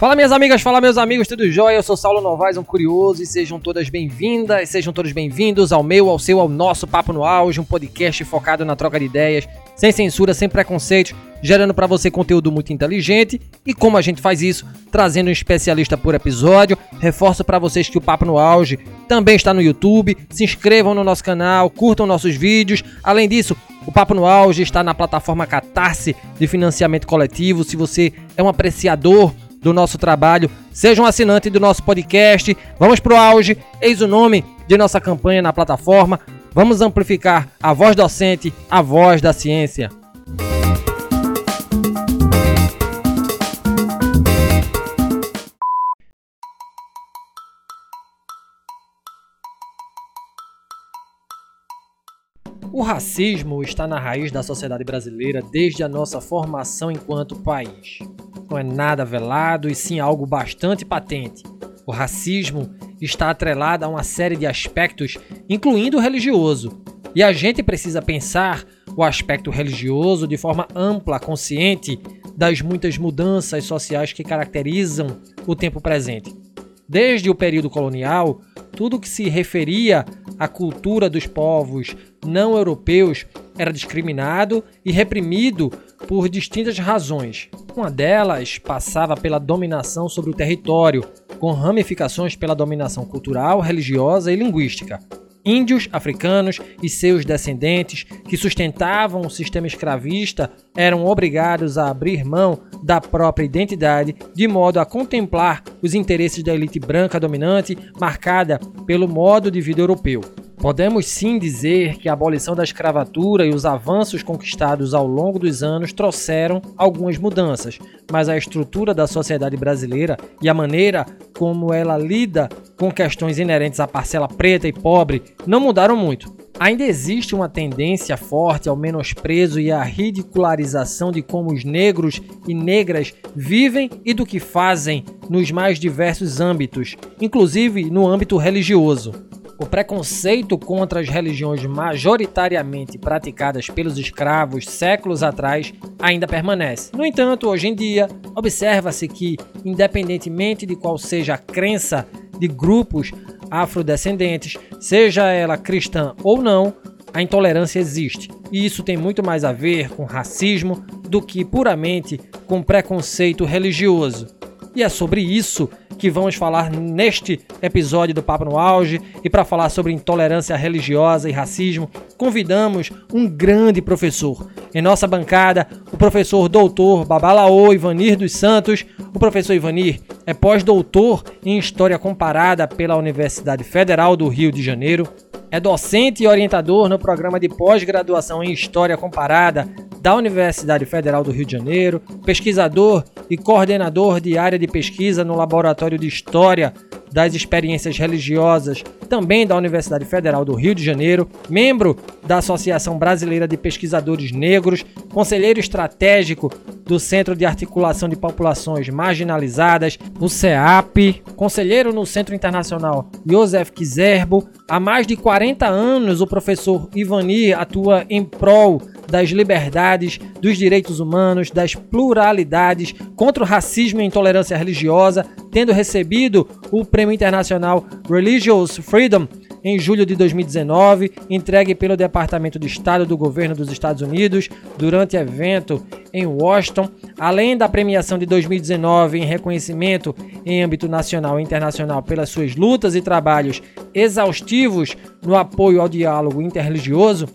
Fala minhas amigas, fala meus amigos, tudo jóia? Eu sou Saulo Novaes, um curioso, e sejam todas bem-vindas, sejam todos bem-vindos ao meu, ao seu, ao nosso Papo no Auge, um podcast focado na troca de ideias, sem censura, sem preconceitos, gerando para você conteúdo muito inteligente. E como a gente faz isso? Trazendo um especialista por episódio. Reforço para vocês que o Papo no Auge também está no YouTube. Se inscrevam no nosso canal, curtam nossos vídeos. Além disso, o Papo no Auge está na plataforma Catarse de financiamento coletivo. Se você é um apreciador do nosso trabalho, seja um assinante do nosso podcast. Vamos pro auge, eis o nome de nossa campanha na plataforma. Vamos amplificar a voz docente, a voz da ciência. O racismo está na raiz da sociedade brasileira desde a nossa formação enquanto país não é nada velado e sim algo bastante patente. O racismo está atrelado a uma série de aspectos, incluindo o religioso. E a gente precisa pensar o aspecto religioso de forma ampla, consciente das muitas mudanças sociais que caracterizam o tempo presente. Desde o período colonial, tudo que se referia à cultura dos povos não europeus era discriminado e reprimido por distintas razões. Uma delas passava pela dominação sobre o território, com ramificações pela dominação cultural, religiosa e linguística. Índios africanos e seus descendentes, que sustentavam o sistema escravista, eram obrigados a abrir mão da própria identidade de modo a contemplar os interesses da elite branca dominante, marcada pelo modo de vida europeu. Podemos sim dizer que a abolição da escravatura e os avanços conquistados ao longo dos anos trouxeram algumas mudanças, mas a estrutura da sociedade brasileira e a maneira como ela lida com questões inerentes à parcela preta e pobre não mudaram muito. Ainda existe uma tendência forte ao menosprezo e à ridicularização de como os negros e negras vivem e do que fazem nos mais diversos âmbitos, inclusive no âmbito religioso. O preconceito contra as religiões majoritariamente praticadas pelos escravos séculos atrás ainda permanece. No entanto, hoje em dia, observa-se que, independentemente de qual seja a crença de grupos afrodescendentes, seja ela cristã ou não, a intolerância existe. E isso tem muito mais a ver com racismo do que puramente com preconceito religioso. E é sobre isso que vamos falar neste episódio do Papo no Auge. E para falar sobre intolerância religiosa e racismo, convidamos um grande professor. Em nossa bancada, o professor doutor Babalaô Ivanir dos Santos. O professor Ivanir é pós-doutor em História Comparada pela Universidade Federal do Rio de Janeiro. É docente e orientador no programa de pós-graduação em História Comparada da Universidade Federal do Rio de Janeiro, pesquisador e coordenador de área de pesquisa no Laboratório de História das Experiências Religiosas, também da Universidade Federal do Rio de Janeiro, membro da Associação Brasileira de Pesquisadores Negros, conselheiro estratégico do Centro de Articulação de Populações Marginalizadas, o CEAP, conselheiro no Centro Internacional Josef Kizerbo. Há mais de 40 anos, o professor Ivani atua em prol das liberdades, dos direitos humanos, das pluralidades, contra o racismo e intolerância religiosa, tendo recebido o Prêmio Internacional Religious Freedom em julho de 2019, entregue pelo Departamento de Estado do Governo dos Estados Unidos durante evento em Washington, além da premiação de 2019 em reconhecimento em âmbito nacional e internacional pelas suas lutas e trabalhos exaustivos no apoio ao diálogo interreligioso,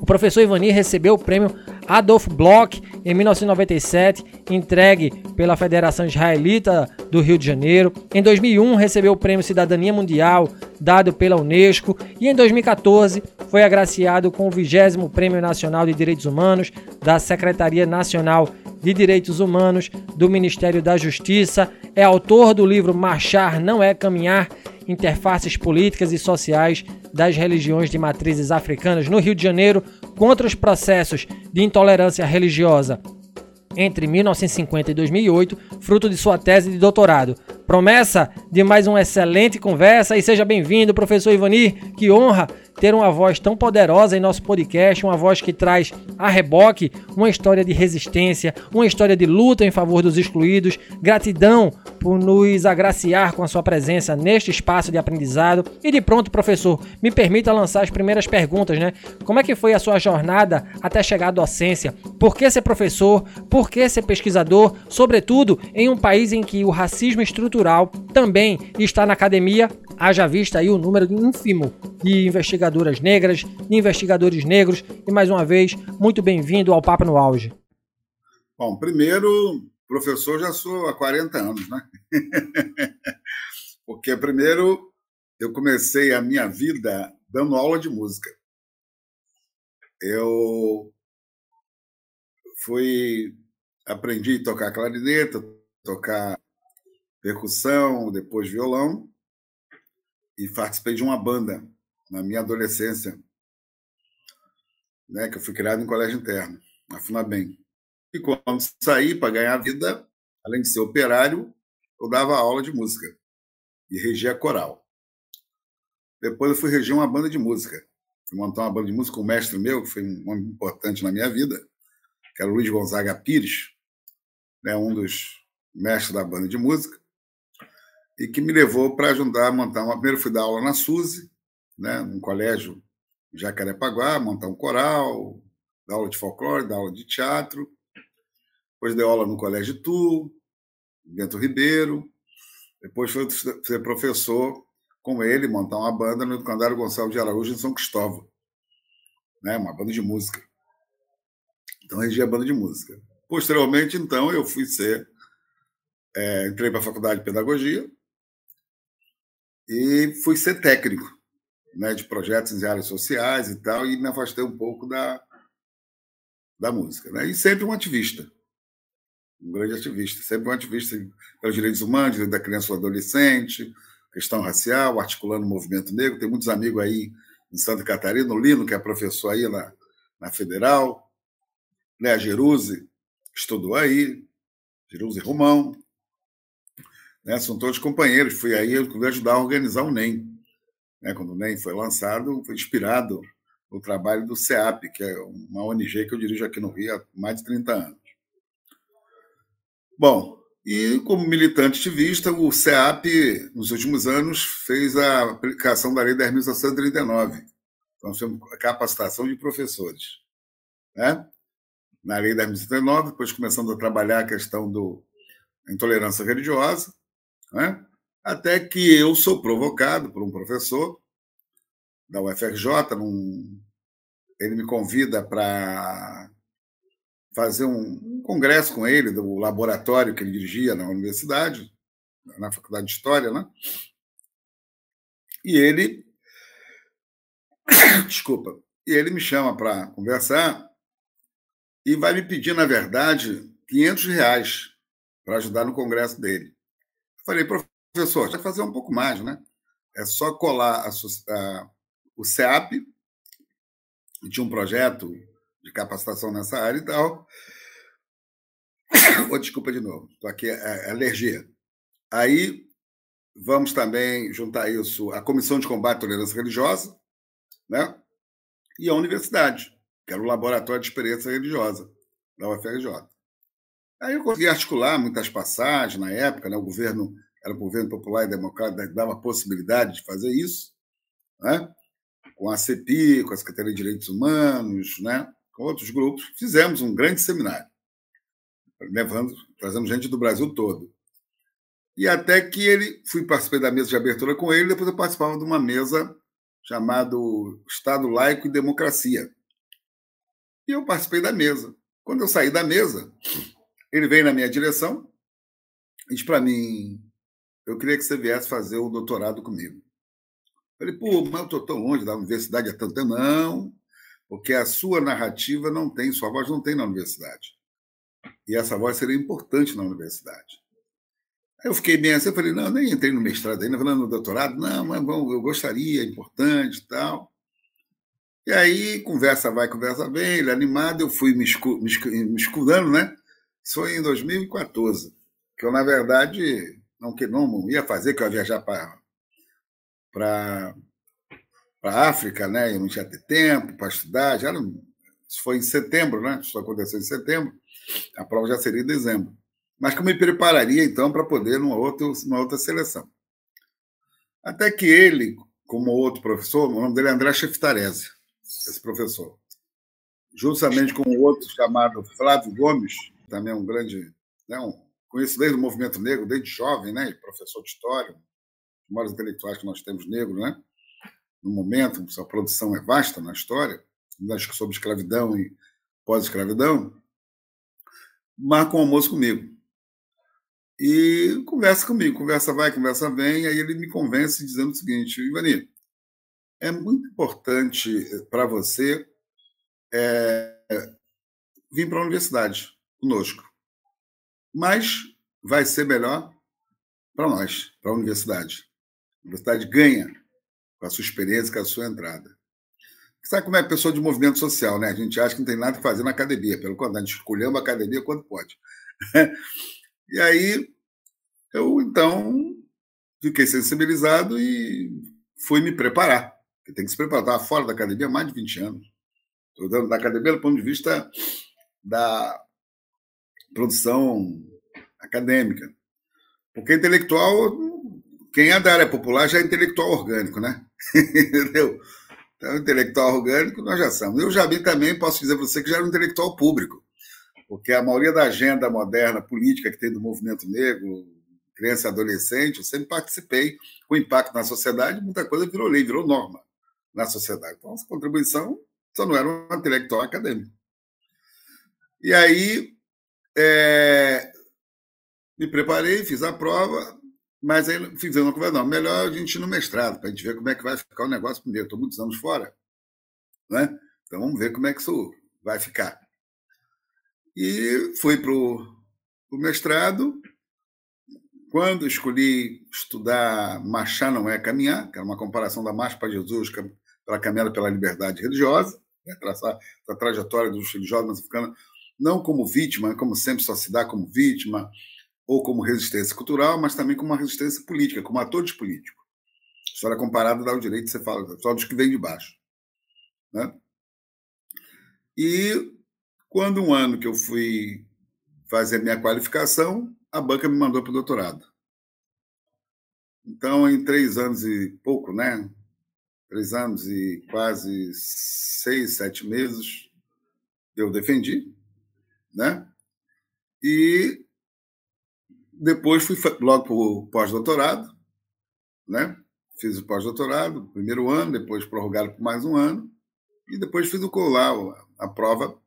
o professor Ivani recebeu o prêmio Adolf Bloch em 1997, entregue pela Federação Israelita do Rio de Janeiro. Em 2001, recebeu o prêmio Cidadania Mundial, dado pela Unesco. E em 2014, foi agraciado com o 20 Prêmio Nacional de Direitos Humanos da Secretaria Nacional de Direitos Humanos do Ministério da Justiça. É autor do livro Marchar Não é Caminhar interfaces políticas e sociais das religiões de matrizes africanas no Rio de Janeiro contra os processos de intolerância religiosa entre 1950 e 2008, fruto de sua tese de doutorado. Promessa de mais uma excelente conversa e seja bem-vindo, professor Ivani. Que honra ter uma voz tão poderosa em nosso podcast, uma voz que traz a reboque uma história de resistência, uma história de luta em favor dos excluídos. Gratidão por nos agraciar com a sua presença neste espaço de aprendizado. E de pronto, professor, me permita lançar as primeiras perguntas, né? Como é que foi a sua jornada até chegar à docência? Por que ser professor? Por que ser pesquisador? Sobretudo em um país em que o racismo estrutural também está na academia, haja vista aí o número ínfimo de investigadoras negras, investigadores negros. E mais uma vez, muito bem-vindo ao Papo no Auge. Bom, primeiro, professor já sou há 40 anos, né? Porque primeiro eu comecei a minha vida dando aula de música. Eu fui aprendi a tocar clarineta, tocar percussão, depois violão e participei de uma banda na minha adolescência, né, que eu fui criado em colégio interno, na Funabem. E quando saí para ganhar vida, além de ser operário, eu dava aula de música e regia coral. Depois eu fui reger uma banda de música. Fui montar uma banda de música com um mestre meu, que foi um homem importante na minha vida, que era o Luiz Gonzaga Pires, né, um dos mestres da banda de música e que me levou para ajudar a montar uma. Primeiro fui dar aula na SUSE, né, num colégio Jacarepaguá, montar um coral, dar aula de folclore, dar aula de teatro. Depois dei aula no Colégio Tu, Bento Ribeiro. Depois fui ser professor com ele, montar uma banda no Educandário Gonçalves de Araújo, em São Cristóvão. Né, uma banda de música. Então, regi a banda de música. Posteriormente, então, eu fui ser. É, entrei para a Faculdade de Pedagogia, e fui ser técnico né, de projetos em áreas sociais e tal, e me afastei um pouco da, da música. Né? E sempre um ativista, um grande ativista, sempre um ativista pelos direitos humanos, da criança e do adolescente, questão racial, articulando o movimento negro. Tem muitos amigos aí em Santa Catarina, o Lino, que é professor aí na, na Federal, né, a Jeruse, estudou aí, Jeruse Romão, né? São todos companheiros. Fui aí eu ajudar a organizar o NEM. Né? Quando o NEM foi lançado, foi inspirado no trabalho do CEAP, que é uma ONG que eu dirijo aqui no Rio há mais de 30 anos. Bom, e como militante ativista, o CEAP, nos últimos anos, fez a aplicação da Lei 10.639. Então, temos a capacitação de professores. Né? Na Lei 10.639, depois começando a trabalhar a questão da intolerância religiosa, né? até que eu sou provocado por um professor da UFRJ, num... ele me convida para fazer um, um, congresso com ele do laboratório que ele dirigia na universidade, na faculdade de História, né? E ele, desculpa, e ele me chama para conversar e vai me pedir, na verdade, 500 reais para ajudar no congresso dele. Falei, professor, vai fazer um pouco mais, né? É só colar a, a, o CEAP, tinha um projeto de capacitação nessa área e tal. Oh, desculpa de novo, estou aqui, é, é alergia. Aí vamos também juntar isso à Comissão de Combate à Tolerância Religiosa, né? E a universidade, que era o Laboratório de Experiência Religiosa da UFRJ. Aí eu consegui articular muitas passagens na época, né? o governo era um governo popular e democrático, dava a possibilidade de fazer isso, né? com a CEPI, com a Secretaria de Direitos Humanos, né? com outros grupos, fizemos um grande seminário, levando, trazendo gente do Brasil todo. E até que ele, fui participar da mesa de abertura com ele, depois eu participava de uma mesa chamada Estado Laico e Democracia. E eu participei da mesa. Quando eu saí da mesa, ele veio na minha direção e disse para mim: Eu queria que você viesse fazer o doutorado comigo. Eu falei: Pô, mas eu estou tão longe da universidade há tanto tempo. Não, porque a sua narrativa não tem, sua voz não tem na universidade. E essa voz seria importante na universidade. Aí eu fiquei bem assim, eu falei, não, nem entrei no mestrado ainda, falando no doutorado, não, mas bom, eu gostaria, é importante e tal. E aí, conversa vai, conversa vem, ele é animado, eu fui me, escu me, me escudando, né? Isso foi em 2014, que eu, na verdade, não, não ia fazer, que eu ia viajar para a África, né? Eu não tinha tempo para estudar. Já isso foi em setembro, né? Isso aconteceu em setembro. A prova já seria em dezembro. Mas que eu me prepararia, então, para poder numa outra, numa outra seleção. Até que ele, como outro professor, o nome dele é André Cheftarese, esse professor, justamente com outro chamado Flávio Gomes, também um grande, né, um, conheço desde o movimento negro, desde jovem, né, professor de história, os maiores intelectuais que nós temos negros, né, no momento, sua produção é vasta na história, que sobre escravidão e pós-escravidão, marca um almoço comigo. E conversa comigo, conversa vai, conversa vem, aí ele me convence dizendo o seguinte, Ivani, é muito importante para você é, vir para a universidade conosco. Mas vai ser melhor para nós, para a universidade. A universidade ganha com a sua experiência, com a sua entrada. Sabe como é a pessoa de movimento social, né? A gente acha que não tem nada que fazer na academia, pelo contrário, a gente escolhendo a academia quando pode. e aí, eu então fiquei sensibilizado e fui me preparar. Porque tem que se preparar. Estava fora da academia há mais de 20 anos. Estou dando da academia do ponto de vista da produção acadêmica. Porque intelectual, quem é da área popular já é intelectual orgânico, né? Entendeu? Então, intelectual orgânico nós já somos. Eu já vi também, posso dizer para você, que já era um intelectual público, porque a maioria da agenda moderna política que tem do movimento negro, criança e adolescente, eu sempre participei com impacto na sociedade, muita coisa virou lei, virou norma na sociedade. Então, essa contribuição só não era um intelectual acadêmico. E aí, é, me preparei, fiz a prova, mas aí fiz uma conversa, não, melhor a gente ir no mestrado, para a gente ver como é que vai ficar o negócio primeiro. Estou muitos anos fora, né? então vamos ver como é que isso vai ficar. E fui para o mestrado. Quando escolhi estudar Marchar não é caminhar, que era uma comparação da Marcha para Jesus pela caminhada pela liberdade religiosa, né? traçar a trajetória dos religiosos não como vítima, como sempre só se dá como vítima, ou como resistência cultural, mas também como uma resistência política, como atores políticos. História comparada dá o direito você falar só dos que vêm de baixo. Né? E quando um ano que eu fui fazer minha qualificação, a banca me mandou para o doutorado. Então, em três anos e pouco, né? Três anos e quase seis, sete meses, eu defendi, né? E depois fui logo para o pós-doutorado, né? Fiz o pós-doutorado, primeiro ano, depois prorrogado por mais um ano, e depois fiz o colar, a prova,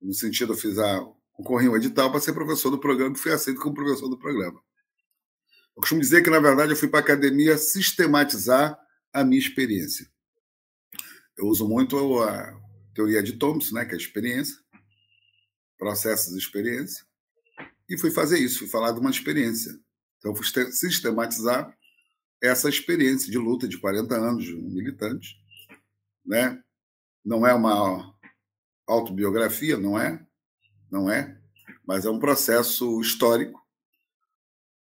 no sentido, eu fiz a, concorri um edital para ser professor do programa, e fui aceito como professor do programa. Eu costumo dizer que, na verdade, eu fui para a academia sistematizar a minha experiência. Eu uso muito a teoria de Thompson, né, que é a experiência, processos de experiência, e fui fazer isso, fui falar de uma experiência. Então, fui sistematizar essa experiência de luta de 40 anos de um militante. Né? Não é uma autobiografia, não é? Não é? Mas é um processo histórico,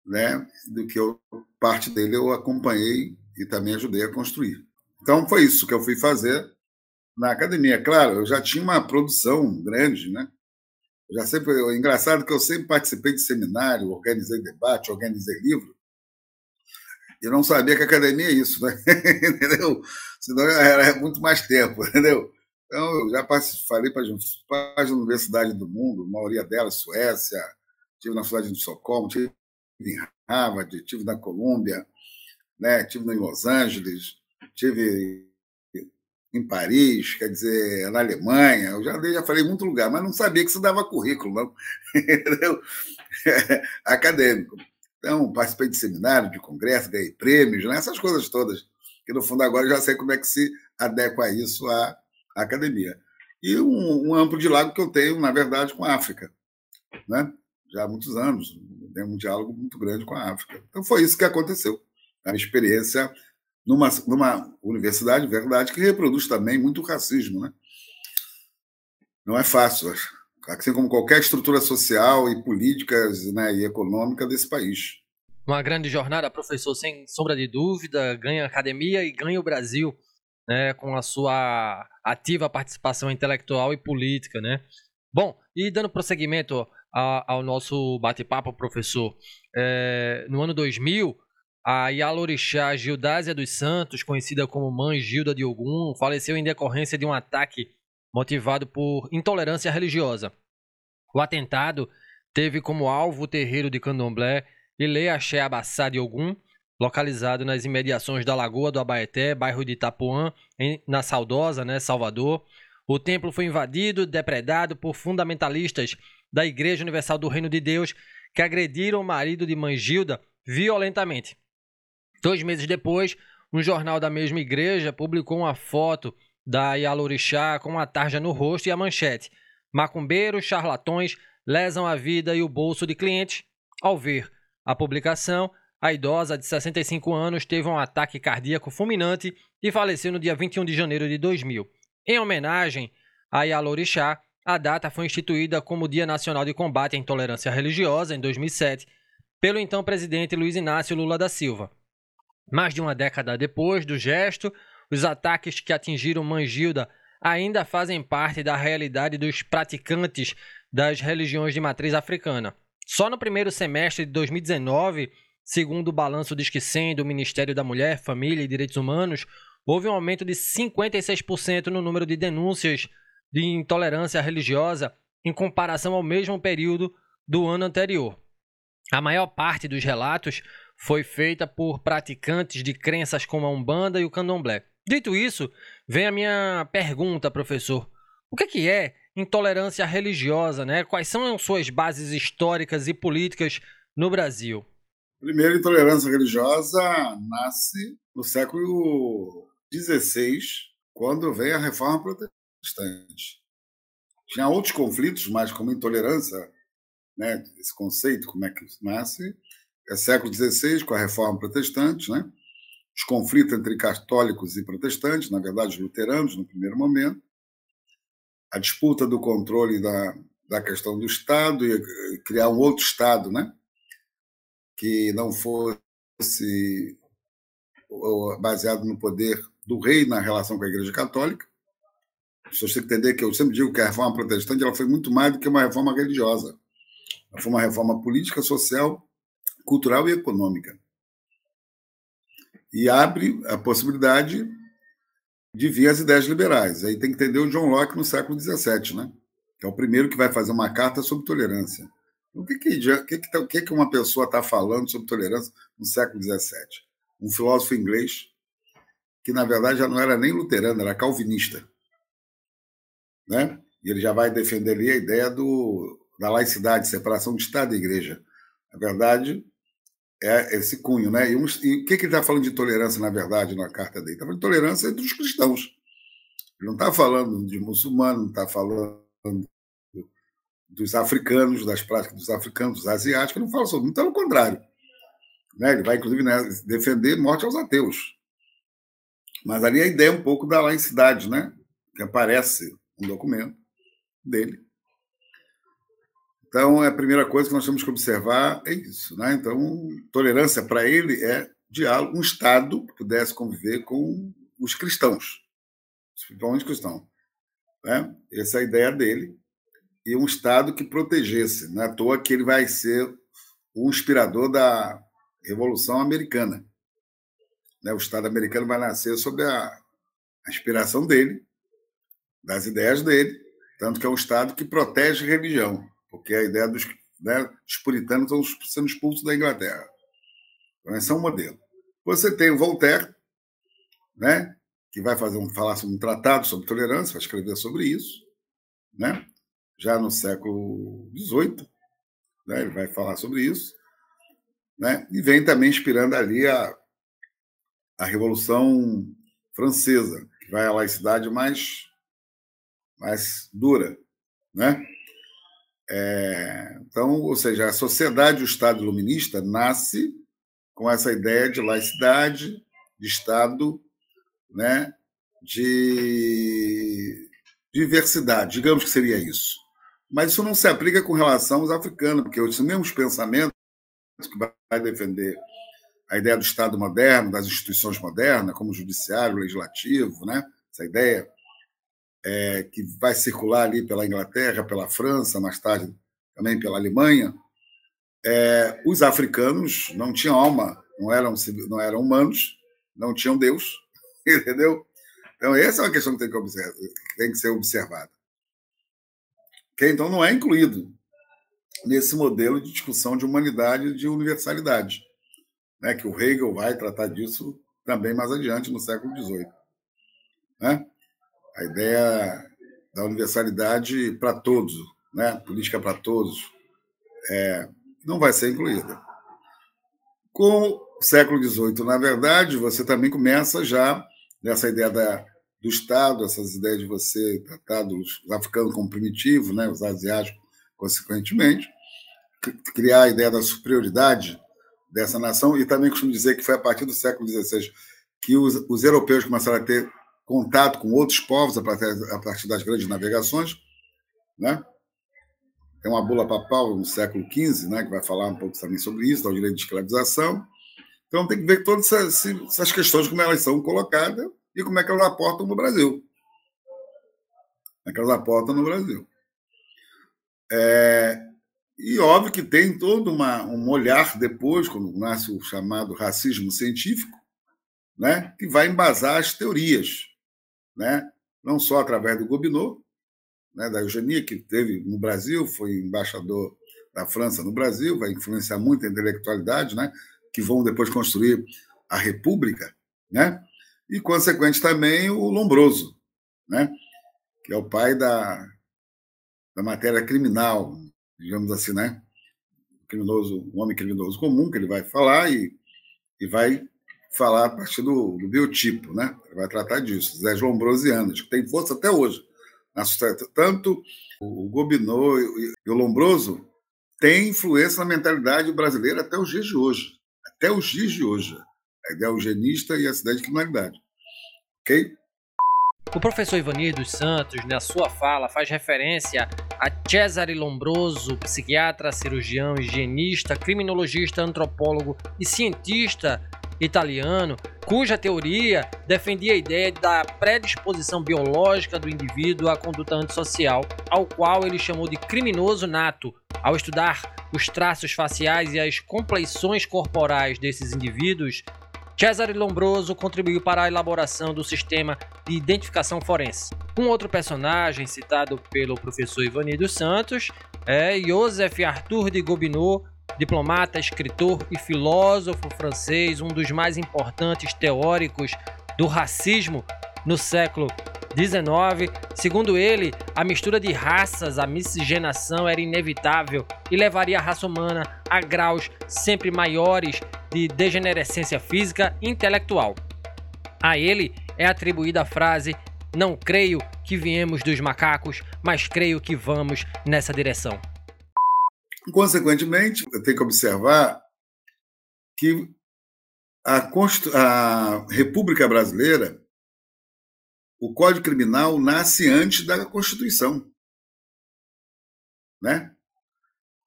né? do que eu, parte dele eu acompanhei e também ajudei a construir. Então, foi isso que eu fui fazer na academia. Claro, eu já tinha uma produção grande, né? Já sempre, é engraçado que eu sempre participei de seminário, organizei debate, organizei livro, e não sabia que academia é isso, né? entendeu? Senão era muito mais tempo, entendeu? Então, eu já falei para as universidades do mundo, a maioria delas, Suécia, tive na cidade de Estocolmo, tive em Harvard, tive na Colômbia, né? tive em Los Angeles, tive em Paris, quer dizer, na Alemanha, eu já, já falei em muito lugar, mas não sabia que isso dava currículo, não. Acadêmico. Então, participei de seminário, de congresso, ganhei prêmios, né? essas coisas todas, que no fundo agora eu já sei como é que se adequa isso à, academia. E um, um, amplo diálogo que eu tenho, na verdade, com a África. Né? Já há muitos anos, tenho um diálogo muito grande com a África. Então, foi isso que aconteceu. A experiência numa, numa universidade, verdade, que reproduz também muito racismo. Né? Não é fácil, assim como qualquer estrutura social e política né, e econômica desse país. Uma grande jornada, professor, sem sombra de dúvida, ganha a academia e ganha o Brasil, né, com a sua ativa participação intelectual e política, né? Bom, e dando prosseguimento ao nosso bate-papo, professor, é, no ano 2000, a Yalorixá Gildásia dos Santos, conhecida como Mãe Gilda de Ogum, faleceu em decorrência de um ataque motivado por intolerância religiosa. O atentado teve como alvo o terreiro de Candomblé Ilê Axé Abassá de Ogum, localizado nas imediações da Lagoa do Abaeté, bairro de Itapuã, em, na Saudosa, né, Salvador. O templo foi invadido e depredado por fundamentalistas da Igreja Universal do Reino de Deus que agrediram o marido de Mãe Gilda violentamente. Dois meses depois, um jornal da mesma igreja publicou uma foto da Yalorixá com uma tarja no rosto e a manchete: Macumbeiros, charlatões lesam a vida e o bolso de clientes. Ao ver a publicação, a idosa de 65 anos teve um ataque cardíaco fulminante e faleceu no dia 21 de janeiro de 2000. Em homenagem a Yalorixá, a data foi instituída como Dia Nacional de Combate à Intolerância Religiosa em 2007 pelo então presidente Luiz Inácio Lula da Silva. Mais de uma década depois do gesto, os ataques que atingiram Mangilda ainda fazem parte da realidade dos praticantes das religiões de matriz africana. Só no primeiro semestre de 2019, segundo o balanço do Esquecem do Ministério da Mulher, Família e Direitos Humanos, houve um aumento de 56% no número de denúncias de intolerância religiosa em comparação ao mesmo período do ano anterior. A maior parte dos relatos foi feita por praticantes de crenças como a Umbanda e o Candomblé. Dito isso, vem a minha pergunta, professor. O que é, que é intolerância religiosa, né? Quais são suas bases históricas e políticas no Brasil? Primeiro, intolerância religiosa nasce no século XVI, quando veio a reforma protestante. Tinha outros conflitos, mas como intolerância, né, esse conceito, como é que nasce, é século XVI, com a reforma protestante, né? os conflitos entre católicos e protestantes, na verdade, luteranos, no primeiro momento, a disputa do controle da, da questão do Estado e criar um outro Estado, né? que não fosse baseado no poder do rei na relação com a Igreja Católica. As pessoas têm que entender que eu sempre digo que a reforma protestante ela foi muito mais do que uma reforma religiosa. Ela foi uma reforma política, social, cultural e econômica. E abre a possibilidade de vir as ideias liberais. Aí tem que entender o John Locke no século XVII, né? que é o primeiro que vai fazer uma carta sobre tolerância. O que, que, que, tá, que, que uma pessoa está falando sobre tolerância no século XVII? Um filósofo inglês que, na verdade, já não era nem luterano, era calvinista. Né? E ele já vai defender ali a ideia do, da laicidade, separação de Estado e Igreja. Na verdade, é esse cunho, né? E, o que, que ele está falando de tolerância, na verdade, na carta dele? Está falando de tolerância entre os cristãos. Ele não está falando de muçulmanos, não está falando dos africanos, das práticas dos africanos, dos asiáticos, não fala sobre muito, pelo contrário. Né? Ele vai, inclusive, né, defender morte aos ateus. Mas ali a ideia é um pouco da laicidade, né? que aparece um documento dele, então, a primeira coisa que nós temos que observar é isso. Né? Então, tolerância para ele é diálogo, um Estado que pudesse conviver com os cristãos, principalmente cristãos. Né? Essa é a ideia dele. E um Estado que protegesse. Não é à toa que ele vai ser o inspirador da Revolução Americana. Né? O Estado americano vai nascer sob a, inspiração dele, das ideias dele, tanto que é um Estado que protege a religião porque a ideia dos, né, dos puritanos estão sendo expulsos da Inglaterra. Então, esse é um modelo. Você tem o Voltaire, né, que vai fazer um, falar sobre um tratado sobre tolerância, vai escrever sobre isso, né, já no século XVIII, né, ele vai falar sobre isso, né, e vem também inspirando ali a, a Revolução Francesa, que vai à laicidade mais, mais dura, né? É, então, ou seja, a sociedade o Estado iluminista nasce com essa ideia de laicidade, de Estado, né, de diversidade, digamos que seria isso. Mas isso não se aplica com relação aos africanos, porque os mesmos pensamentos que vai defender a ideia do Estado moderno, das instituições modernas, como o judiciário, o legislativo, né? essa ideia é, que vai circular ali pela Inglaterra, pela França, mais tarde também pela Alemanha, é, os africanos não tinham alma, não eram, não eram humanos, não tinham Deus, entendeu? Então, essa é uma questão que tem que, observar, tem que ser observada. Que, então, não é incluído nesse modelo de discussão de humanidade e de universalidade, né? que o Hegel vai tratar disso também mais adiante, no século XVIII. Né? A ideia da universalidade para todos, né? política para todos, é, não vai ser incluída. Com o século XVIII, na verdade, você também começa já nessa ideia da, do Estado, essas ideias de você tratar dos africanos como primitivos, né, os asiáticos, consequentemente, criar a ideia da superioridade dessa nação, e também costumo dizer que foi a partir do século XVI que os, os europeus começaram a ter contato com outros povos a partir, a partir das grandes navegações, né? Tem uma bula papal no século XV, né, que vai falar um pouco também sobre isso, do direito de escravização. Então tem que ver todas essas, essas questões, como elas são colocadas e como é que elas aportam no Brasil. Como é que elas aportam no Brasil. É, e óbvio que tem todo uma, um olhar depois, quando nasce o chamado racismo científico, né, que vai embasar as teorias, né, não só através do Gobineau, né, da eugenia, que teve no Brasil, foi embaixador da França no Brasil, vai influenciar muito a intelectualidade, né, que vão depois construir a República, né, e, consequente, também o Lombroso, né, que é o pai da, da matéria criminal, digamos assim, né, criminoso, um homem criminoso comum, que ele vai falar e, e vai falar a partir do, do biotipo, né? Vai tratar disso, Zé Lombrosianas, que tem força até hoje tanto o Gobineau e o Lombroso têm influência na mentalidade brasileira até os dias de hoje. Até os dias de hoje. A ideia eugenista e a cidade de criminalidade. Ok? O professor Ivanir dos Santos, na sua fala, faz referência a Cesare Lombroso, psiquiatra, cirurgião, higienista, criminologista, antropólogo e cientista italiano, cuja teoria defendia a ideia da predisposição biológica do indivíduo à conduta antissocial, ao qual ele chamou de criminoso nato, ao estudar os traços faciais e as compleições corporais desses indivíduos. Cesare Lombroso contribuiu para a elaboração do sistema de identificação forense. Um outro personagem citado pelo professor Ivani dos Santos é Joseph Arthur de Gobineau, diplomata, escritor e filósofo francês, um dos mais importantes teóricos do racismo no século XIX. Segundo ele, a mistura de raças, a miscigenação era inevitável e levaria a raça humana a graus sempre maiores de degenerescência física e intelectual. A ele é atribuída a frase: Não creio que viemos dos macacos, mas creio que vamos nessa direção. Consequentemente, eu tenho que observar que a, a República Brasileira, o Código Criminal nasce antes da Constituição. Né?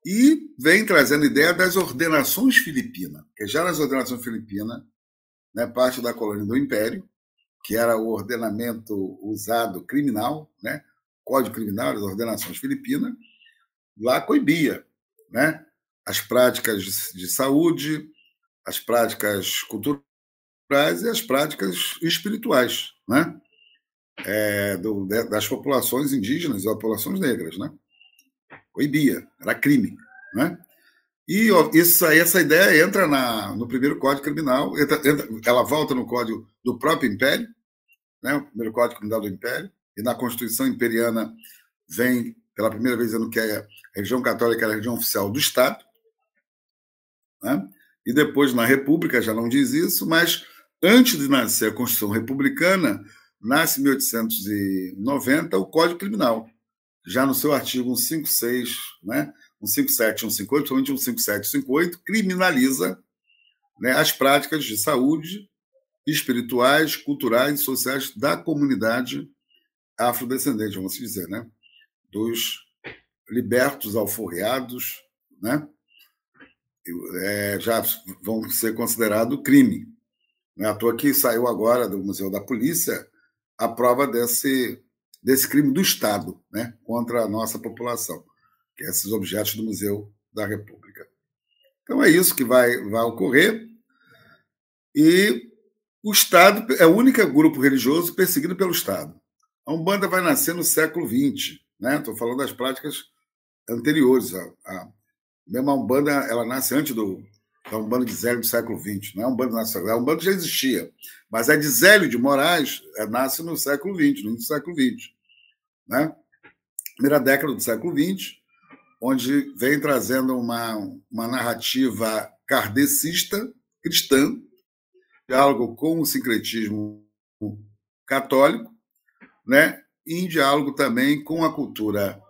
E vem trazendo ideia das ordenações filipinas, que já nas ordenações filipinas, né, parte da colônia do Império, que era o ordenamento usado criminal, né, Código Criminal, as ordenações filipinas, lá coibia né? as práticas de saúde, as práticas culturais e as práticas espirituais né? É, do, das populações indígenas e populações negras. Né? Coibia, era crime. Né? E isso, essa ideia entra na, no primeiro Código Criminal, entra, entra, ela volta no Código do próprio Império, né, o primeiro Código Criminal do Império, e na Constituição Imperiana vem pela primeira vez dizendo que a religião católica era a religião oficial do Estado, né? e depois na República já não diz isso, mas antes de nascer a Constituição Republicana, nasce em 1890 o Código Criminal, já no seu artigo 156, né? 157, 158, somente 157, 158, criminaliza né, as práticas de saúde, espirituais, culturais e sociais da comunidade afrodescendente, vamos dizer, né? Dos libertos alforreados, né? é, já vão ser considerados crime. Não é à toa que saiu agora do Museu da Polícia a prova desse, desse crime do Estado né, contra a nossa população, que é esses objetos do Museu da República. Então é isso que vai, vai ocorrer. E o Estado é o único grupo religioso perseguido pelo Estado. A Umbanda vai nascer no século XX. Estou né? falando das práticas anteriores. A, a, mesmo a Umbanda ela nasce antes do, da Umbanda de Zélio do século XX. Não é Umbanda nacional. A Umbanda já existia. Mas a de Zélio de Moraes é, nasce no século XX, no início do século XX. Né? Primeira década do século XX, onde vem trazendo uma, uma narrativa kardecista cristã, diálogo com o sincretismo católico, né? Em diálogo também com a cultura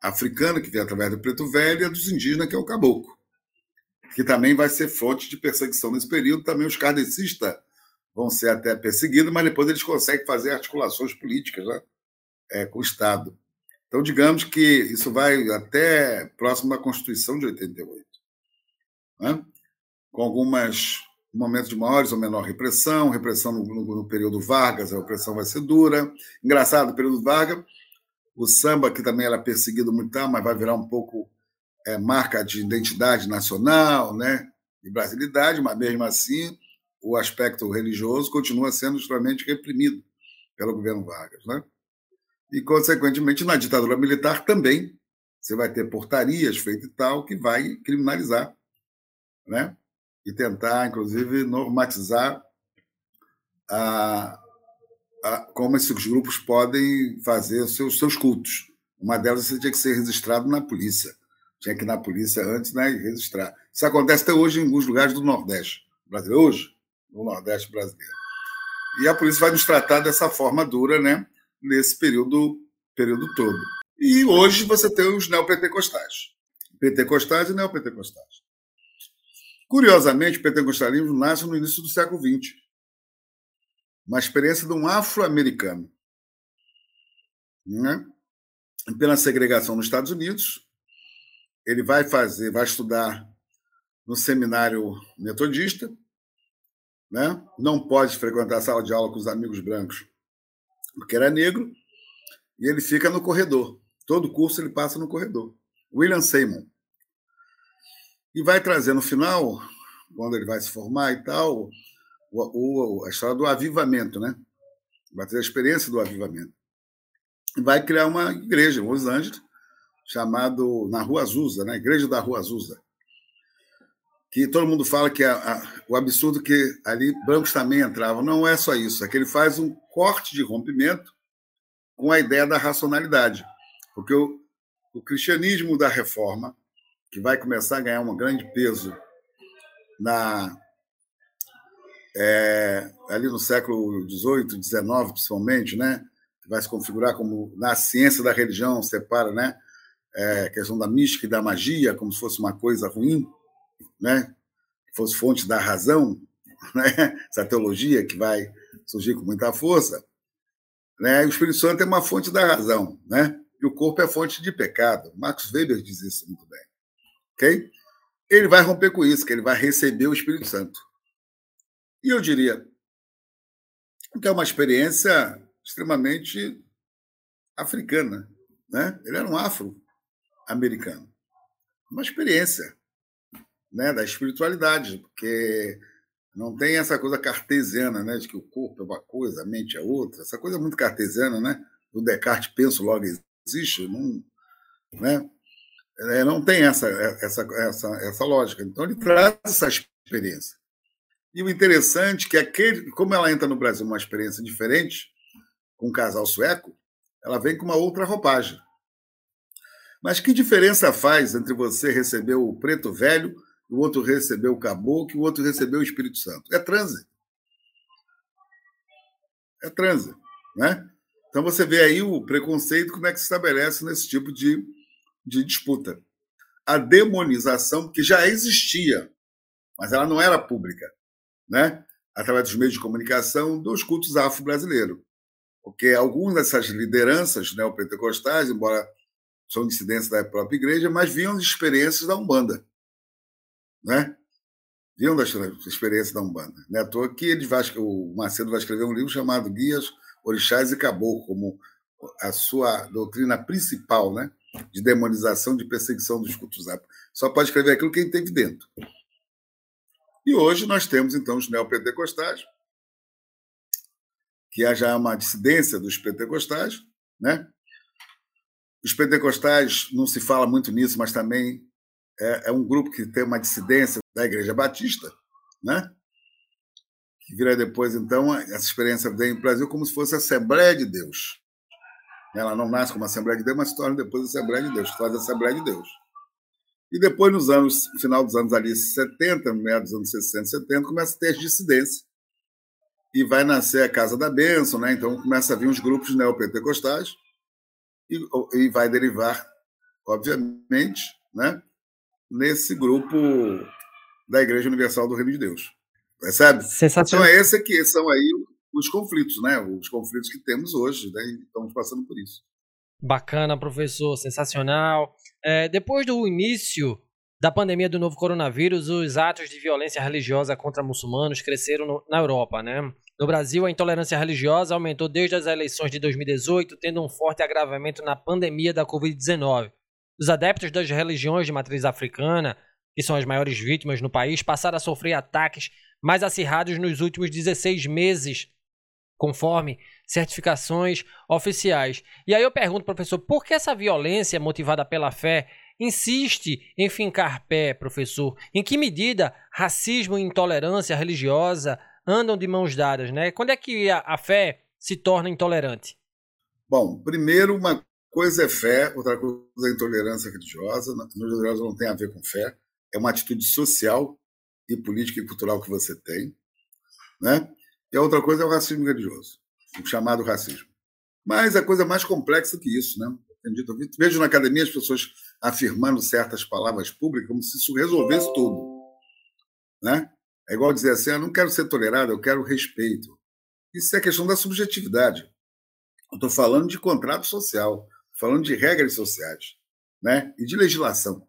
africana, que vem através do preto velho, e a dos indígenas, que é o caboclo, que também vai ser fonte de perseguição nesse período. Também os kardecistas vão ser até perseguidos, mas depois eles conseguem fazer articulações políticas né? é, com o Estado. Então, digamos que isso vai até próximo da Constituição de 88, né? com algumas momentos de maiores ou menor repressão, repressão no, no, no, período Vargas, a repressão vai ser dura. Engraçado, no período Vargas, o samba, que também era perseguido muito, mas vai virar um pouco é, marca de identidade nacional, né, de brasilidade, mas mesmo assim o aspecto religioso continua sendo extremamente reprimido pelo governo Vargas. Né? E, consequentemente, na ditadura militar também você vai ter portarias feitas e tal que vai criminalizar né? E tentar, inclusive, normatizar a, a, como esses grupos podem fazer seus, seus cultos. Uma delas tinha que ser registrado na polícia. Tinha que ir na polícia antes né, e registrar. Isso acontece até hoje em alguns lugares do Nordeste brasileiro, hoje, no Nordeste brasileiro. E a polícia vai nos tratar dessa forma dura né, nesse período, período todo. E hoje você tem os neopentecostais. Pentecostais e neopentecostais. Curiosamente, o pentecostalismo nasce no início do século XX. Uma experiência de um afro-americano. Né? Pela segregação nos Estados Unidos, ele vai fazer, vai estudar no seminário metodista, né? não pode frequentar a sala de aula com os amigos brancos, porque era negro, e ele fica no corredor. Todo curso ele passa no corredor. William Seymour e vai trazer no final, quando ele vai se formar e tal, o, o, a história do avivamento, né? Vai ter a experiência do avivamento. E vai criar uma igreja em Los Angeles, chamado na Rua Azusa, né? Igreja da Rua Azusa. Que todo mundo fala que a, a, o absurdo que ali brancos também entravam. Não é só isso, é que ele faz um corte de rompimento com a ideia da racionalidade. Porque o, o cristianismo da reforma que vai começar a ganhar um grande peso na é, ali no século XVIII, XIX, principalmente, né? Vai se configurar como na ciência da religião separa, né? É, questão da mística e da magia como se fosse uma coisa ruim, né? Que fosse fonte da razão, né? Essa teologia que vai surgir com muita força, né? O Espírito Santo é uma fonte da razão, né? E o corpo é fonte de pecado. Max Weber diz isso muito bem. Ok? Ele vai romper com isso, que ele vai receber o Espírito Santo. E eu diria que é uma experiência extremamente africana. Né? Ele era um afro-americano. Uma experiência né, da espiritualidade, porque não tem essa coisa cartesiana, né, de que o corpo é uma coisa, a mente é outra. Essa coisa é muito cartesiana, né? O Descartes penso logo existe, não, né? É, não tem essa, essa, essa, essa lógica. Então, ele traz essa experiência. E o interessante é que, aquele, como ela entra no Brasil uma experiência diferente, com um casal sueco, ela vem com uma outra roupagem. Mas que diferença faz entre você receber o preto velho, o outro receber o caboclo, o outro receber o Espírito Santo? É transe. É transe. Né? Então você vê aí o preconceito, como é que se estabelece nesse tipo de de disputa. A demonização, que já existia, mas ela não era pública, né? através dos meios de comunicação dos cultos afro-brasileiros. Porque algumas dessas lideranças neopentecostais, embora são dissidentes da própria igreja, mas vinham de experiências da Umbanda. né? Viam da experiência da Umbanda. Não é à toa que ele vai, o Macedo vai escrever um livro chamado Guias, Orixás e Caboclo, como a sua doutrina principal, né? De demonização, de perseguição dos cultos Só pode escrever aquilo que ele teve dentro. E hoje nós temos, então, os neopentecostais, que já é uma dissidência dos pentecostais, né? Os pentecostais, não se fala muito nisso, mas também é, é um grupo que tem uma dissidência da Igreja Batista, né? que vira depois, então, essa experiência vem para o Brasil como se fosse a Assembleia de Deus. Ela não nasce como Assembleia de Deus, mas se torna depois Assembleia de Deus, faz Assembleia de Deus. E depois, nos anos, no final dos anos ali 70, no meio dos anos 60, 70, começa a ter as dissidências. E vai nascer a Casa da Bênção, né? então começa a vir os grupos neopentecostais, e, e vai derivar, obviamente, né? nesse grupo da Igreja Universal do Reino de Deus. Percebe? Sensacional. Então, é esse que são aí os conflitos, né? Os conflitos que temos hoje, né? Estamos passando por isso. Bacana, professor, sensacional. É, depois do início da pandemia do novo coronavírus, os atos de violência religiosa contra muçulmanos cresceram no, na Europa, né? No Brasil, a intolerância religiosa aumentou desde as eleições de 2018, tendo um forte agravamento na pandemia da Covid-19. Os adeptos das religiões de matriz africana, que são as maiores vítimas no país, passaram a sofrer ataques mais acirrados nos últimos 16 meses, conforme certificações oficiais. E aí eu pergunto, professor, por que essa violência motivada pela fé insiste em fincar pé, professor? Em que medida racismo e intolerância religiosa andam de mãos dadas, né? Quando é que a, a fé se torna intolerante? Bom, primeiro uma coisa é fé, outra coisa é intolerância religiosa. Religiosa não tem a ver com fé, é uma atitude social e política e cultural que você tem, né? E a outra coisa é o racismo religioso, o chamado racismo. Mas a coisa é mais complexa que isso, né? Vejo na academia as pessoas afirmando certas palavras públicas como se isso resolvesse tudo, né? É igual dizer assim, eu não quero ser tolerado, eu quero respeito. Isso é questão da subjetividade. Eu estou falando de contrato social, falando de regras sociais, né? E de legislação.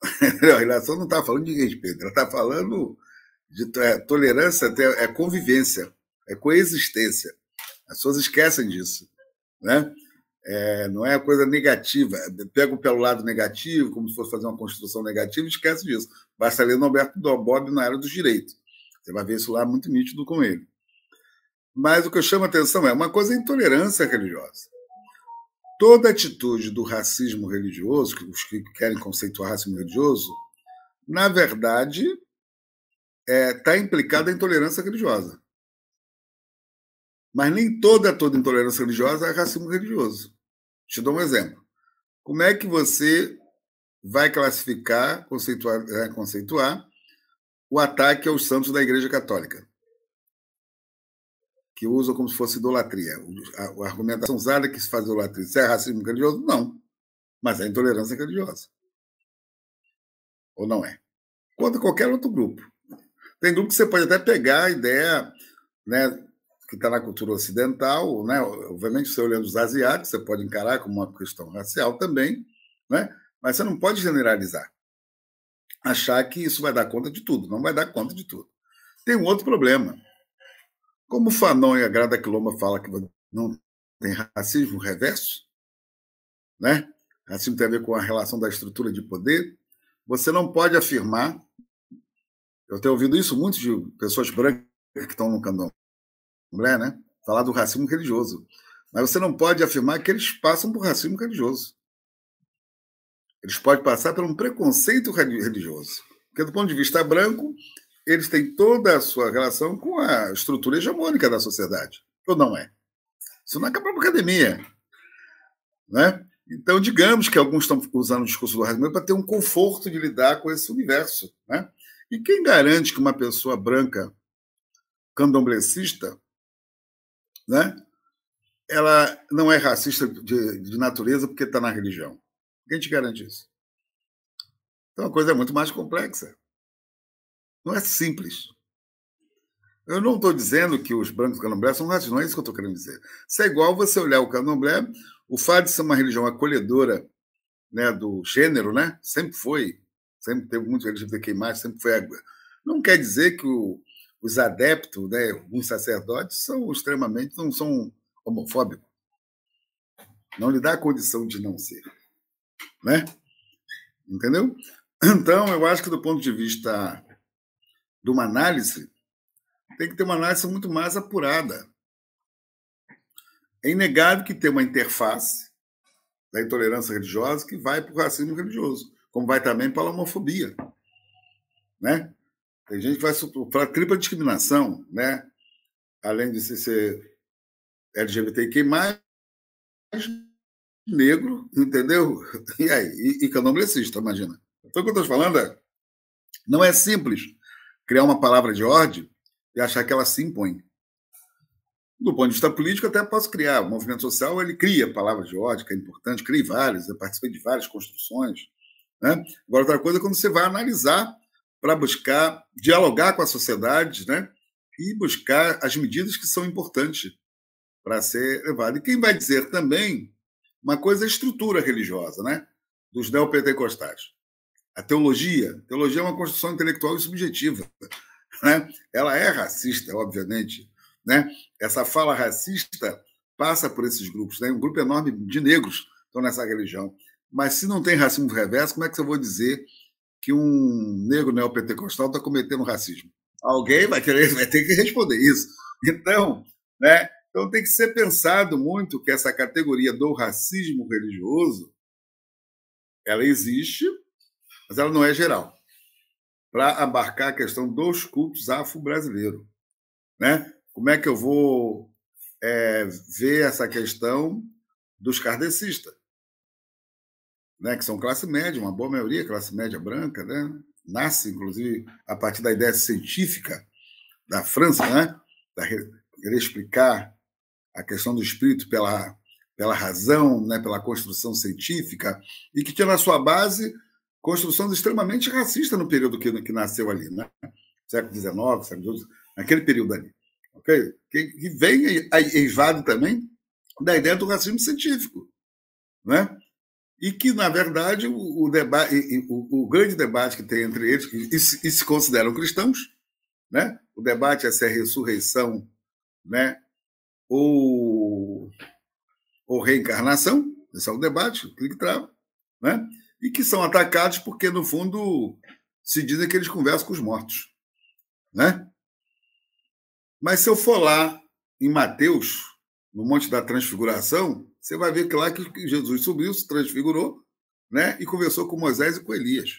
a relação não está falando de respeito, ela está falando de é, tolerância, é convivência, é coexistência. As pessoas esquecem disso. Né? É, não é coisa negativa. Pega pelo lado negativo, como se fosse fazer uma construção negativa, e esquece disso. Basta ler Norberto Bob na área dos direitos. Você vai ver isso lá muito nítido com ele. Mas o que eu chamo a atenção é uma coisa é intolerância religiosa toda atitude do racismo religioso, que os que querem conceituar racismo religioso, na verdade, está é, tá implicada a intolerância religiosa. Mas nem toda toda intolerância religiosa é racismo religioso. Te dou um exemplo. Como é que você vai classificar, conceituar, é, conceituar o ataque aos santos da Igreja Católica? que usam como se fosse idolatria. A, a argumentação usada que se faz idolatria. Se é racismo religioso? Não. Mas é intolerância religiosa. Ou não é? Contra qualquer outro grupo. Tem grupo que você pode até pegar a ideia né, que está na cultura ocidental, né? obviamente, você olhando os asiáticos, você pode encarar como uma questão racial também, né? mas você não pode generalizar. Achar que isso vai dar conta de tudo. Não vai dar conta de tudo. Tem um outro problema como Fanon e a Grada Quilomba fala que não tem racismo reverso, né? Racismo tem a ver com a relação da estrutura de poder. Você não pode afirmar. Eu tenho ouvido isso muito de pessoas brancas que estão no candomblé, né? Falar do racismo religioso. Mas você não pode afirmar que eles passam por racismo religioso. Eles podem passar por um preconceito religioso. Porque, do ponto de vista branco, eles têm toda a sua relação com a estrutura hegemônica da sociedade. Ou não é? Isso não é a própria academia. Né? Então, digamos que alguns estão usando o discurso do racismo para ter um conforto de lidar com esse universo. Né? E quem garante que uma pessoa branca candomblecista né, ela não é racista de, de natureza porque está na religião? Quem te garante isso? Então a coisa é muito mais complexa. Não é simples. Eu não estou dizendo que os brancos candomblé são racistas, não é isso que eu estou querendo dizer. Isso é igual você olhar o candomblé, o fato de ser uma religião acolhedora né, do gênero, né, sempre foi, sempre teve muito LGBTQI+, sempre foi... Não quer dizer que o, os adeptos, né, alguns sacerdotes, são extremamente, não são homofóbicos. Não lhe dá a condição de não ser. Né? Entendeu? Então, eu acho que do ponto de vista de uma análise, tem que ter uma análise muito mais apurada. É inegável que tem uma interface da intolerância religiosa que vai para o racismo religioso, como vai também para a homofobia. Né? Tem gente que vai para a tripla discriminação, né? além de ser LGBTQ, mais negro, entendeu? E aí? E, e candomblessista, imagina. Então, o que eu estou falando é, não é simples criar uma palavra de ordem e achar que ela se impõe. Do ponto de vista político, até posso criar. O movimento social ele cria palavras de ordem, que é importante, cria várias, eu participei de várias construções. Né? Agora, outra coisa é quando você vai analisar para buscar dialogar com a sociedade né? e buscar as medidas que são importantes para ser levado. E quem vai dizer também uma coisa é a estrutura religiosa né? dos neopentecostais. A teologia. A teologia é uma construção intelectual e subjetiva. Né? Ela é racista, obviamente. Né? Essa fala racista passa por esses grupos. Né? Um grupo enorme de negros estão nessa religião. Mas se não tem racismo reverso, como é que eu vou dizer que um negro neopentecostal está cometendo racismo? Alguém vai, querer, vai ter que responder isso. Então, né? então tem que ser pensado muito que essa categoria do racismo religioso ela existe, mas ela não é geral para abarcar a questão dos cultos afro-brasileiros. Né? Como é que eu vou é, ver essa questão dos kardecistas, né? que são classe média, uma boa maioria classe média branca, né? nasce, inclusive, a partir da ideia científica da França, né? da querer explicar a questão do espírito pela, pela razão, né? pela construção científica, e que tinha na sua base construções extremamente racistas no período que, que nasceu ali, né? século XIX, século XVIII, naquele período ali. Okay? Que, que vem eivado também da ideia do racismo científico. Né? E que, na verdade, o, o, debate, o, o grande debate que tem entre eles, e se, e se consideram cristãos, né? o debate é se é ressurreição né? ou, ou reencarnação, esse é o debate, que trava. Né? e que são atacados porque, no fundo, se dizem que eles conversam com os mortos. Né? Mas se eu for lá em Mateus, no Monte da Transfiguração, você vai ver que lá que Jesus subiu, se transfigurou, né? e conversou com Moisés e com Elias,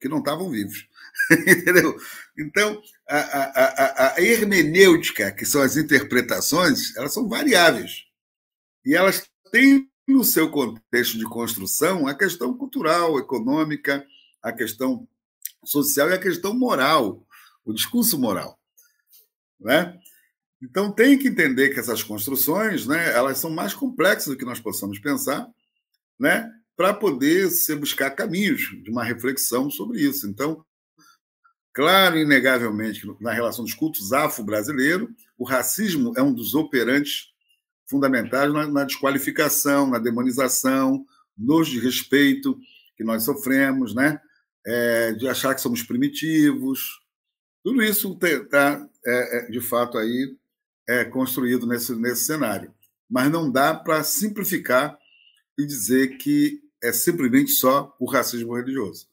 que não estavam vivos. Entendeu? Então, a, a, a, a hermenêutica, que são as interpretações, elas são variáveis. E elas têm no seu contexto de construção, a questão cultural, econômica, a questão social e a questão moral, o discurso moral. Né? Então, tem que entender que essas construções né, elas são mais complexas do que nós possamos pensar, né, para poder se buscar caminhos de uma reflexão sobre isso. Então, claro, inegavelmente, na relação dos cultos afro-brasileiros, o racismo é um dos operantes fundamentais na, na desqualificação, na demonização, no desrespeito que nós sofremos, né? É, de achar que somos primitivos. Tudo isso está, é, é, de fato, aí é, construído nesse, nesse cenário. Mas não dá para simplificar e dizer que é simplesmente só o racismo religioso.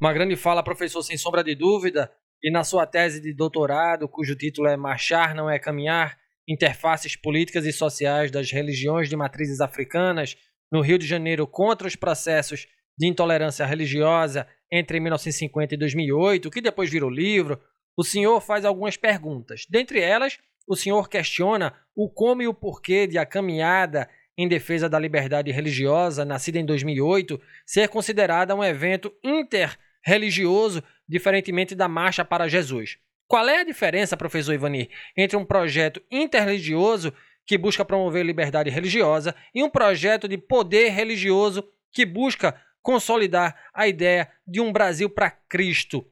Uma grande fala, professor, sem sombra de dúvida. E na sua tese de doutorado, cujo título é Marchar não é caminhar, interfaces políticas e sociais das religiões de matrizes africanas no Rio de Janeiro contra os processos de intolerância religiosa entre 1950 e 2008, que depois virou livro, o senhor faz algumas perguntas. Dentre elas, o senhor questiona o como e o porquê de a caminhada em defesa da liberdade religiosa, nascida em 2008, ser considerada um evento interreligioso, diferentemente da Marcha para Jesus. Qual é a diferença, professor Ivanir, entre um projeto interreligioso que busca promover liberdade religiosa e um projeto de poder religioso que busca consolidar a ideia de um Brasil para Cristo?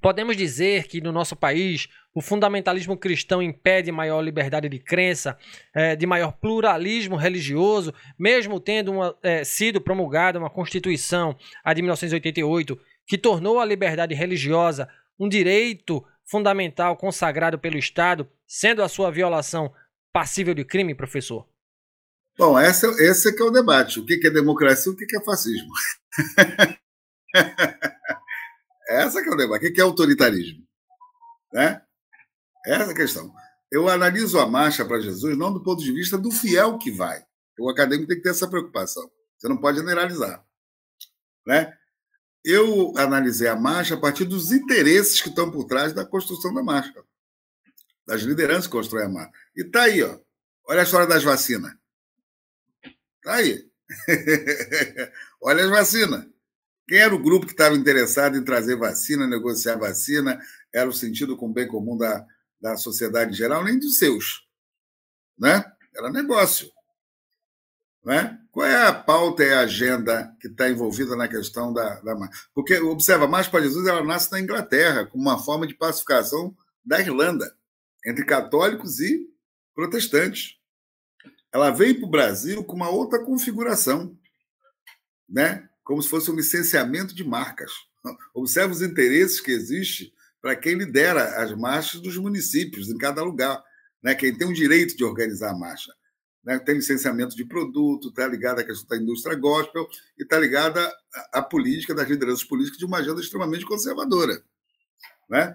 Podemos dizer que no nosso país o fundamentalismo cristão impede maior liberdade de crença, é, de maior pluralismo religioso, mesmo tendo uma, é, sido promulgada uma Constituição, a de 1988, que tornou a liberdade religiosa um direito fundamental consagrado pelo Estado, sendo a sua violação passível de crime, professor? Bom, esse, esse é que é o debate. O que é democracia e o que é fascismo? Essa que é o debate. O que é autoritarismo? Né? Essa é a questão. Eu analiso a marcha para Jesus não do ponto de vista do fiel que vai. O acadêmico tem que ter essa preocupação. Você não pode generalizar. Né? Eu analisei a marcha a partir dos interesses que estão por trás da construção da marcha, das lideranças que constroem a marcha. E está aí, ó. olha a história das vacinas. Está aí. olha as vacinas. Quem era o grupo que estava interessado em trazer vacina, negociar vacina, era o sentido com o bem comum da, da sociedade em geral, nem dos seus. Né? Era negócio. Né? Qual é a pauta e a agenda que está envolvida na questão da, da. Porque, observa, a Marcha para Jesus ela nasce na Inglaterra, como uma forma de pacificação da Irlanda, entre católicos e protestantes. Ela veio para o Brasil com uma outra configuração, né? Como se fosse um licenciamento de marcas. Observa os interesses que existem para quem lidera as marchas dos municípios, em cada lugar, né? quem tem o direito de organizar a marcha né? tem licenciamento de produto, está ligada à questão da indústria gospel e está ligada à, política, das lideranças políticas de uma agenda extremamente conservadora. Né?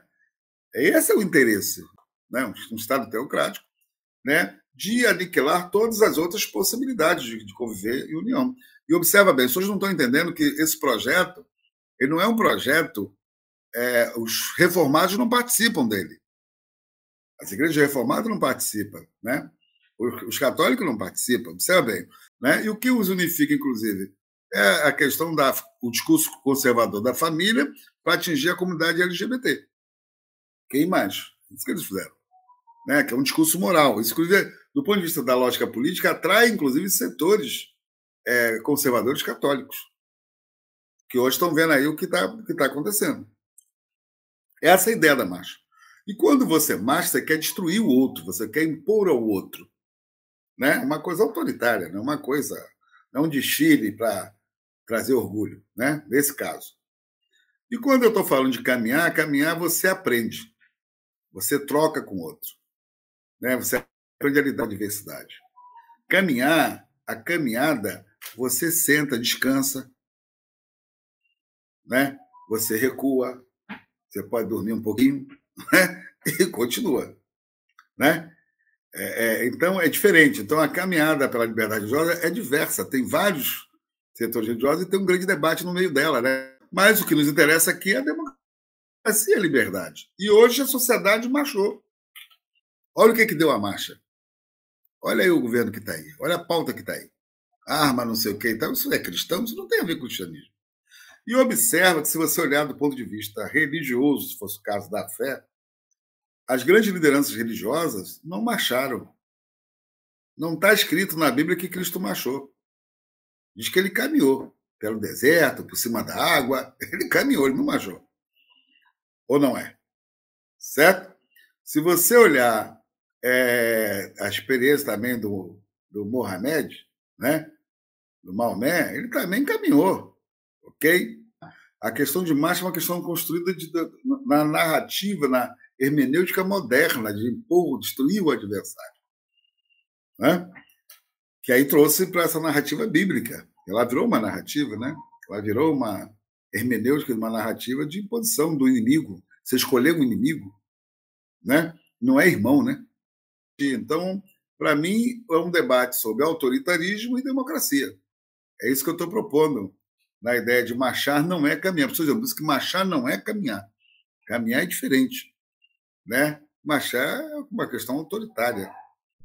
Esse é o interesse, né? um Estado teocrático, né? de aniquilar todas as outras possibilidades de, de conviver em união. E observa bem, as pessoas não estão entendendo que esse projeto ele não é um projeto, é, os reformados não participam dele. As igrejas reformadas não participam, né? Os católicos não participam, observa bem. Né? E o que os unifica, inclusive, é a questão do discurso conservador da família para atingir a comunidade LGBT. Quem mais? Isso que eles fizeram. Né? Que é um discurso moral. Isso, inclusive, do ponto de vista da lógica política, atrai, inclusive, setores é, conservadores católicos, que hoje estão vendo aí o que está que tá acontecendo. Essa é a ideia da marcha. E quando você marcha, você quer destruir o outro, você quer impor ao outro né? Uma coisa autoritária, não uma coisa, não de Chile para trazer orgulho, né? Nesse caso. E quando eu estou falando de caminhar, caminhar você aprende, você troca com o outro, né? Você aprende a lidar com a diversidade. Caminhar, a caminhada, você senta, descansa, né? Você recua, você pode dormir um pouquinho, né? E continua, né? É, é, então, é diferente. Então, a caminhada pela liberdade religiosa é diversa. Tem vários setores religiosos e tem um grande debate no meio dela. Né? Mas o que nos interessa aqui é a democracia e a liberdade. E hoje a sociedade marchou. Olha o que, que deu a marcha. Olha aí o governo que está aí. Olha a pauta que está aí. Arma, não sei o que. Então, isso é cristão, isso não tem a ver com o cristianismo. E observa que, se você olhar do ponto de vista religioso, se fosse o caso da fé, as grandes lideranças religiosas não marcharam. Não está escrito na Bíblia que Cristo marchou. Diz que ele caminhou pelo deserto, por cima da água. Ele caminhou, ele não marchou. Ou não é? Certo? Se você olhar é, a experiência também do, do Mohamed, né? Do Maomé, ele também caminhou. Ok? A questão de marcha é uma questão construída de, na narrativa, na, hermenêutica moderna de impor, destruir o adversário. Né? Que aí trouxe para essa narrativa bíblica. Ela virou uma narrativa, né? Ela virou uma hermenêutica, uma narrativa de imposição do inimigo. Você escolher um inimigo, né? Não é irmão, né? Então, para mim, é um debate sobre autoritarismo e democracia. É isso que eu estou propondo na ideia de marchar não é caminhar. Por exemplo, que marchar não é caminhar. Caminhar é diferente né? Mas é uma questão autoritária.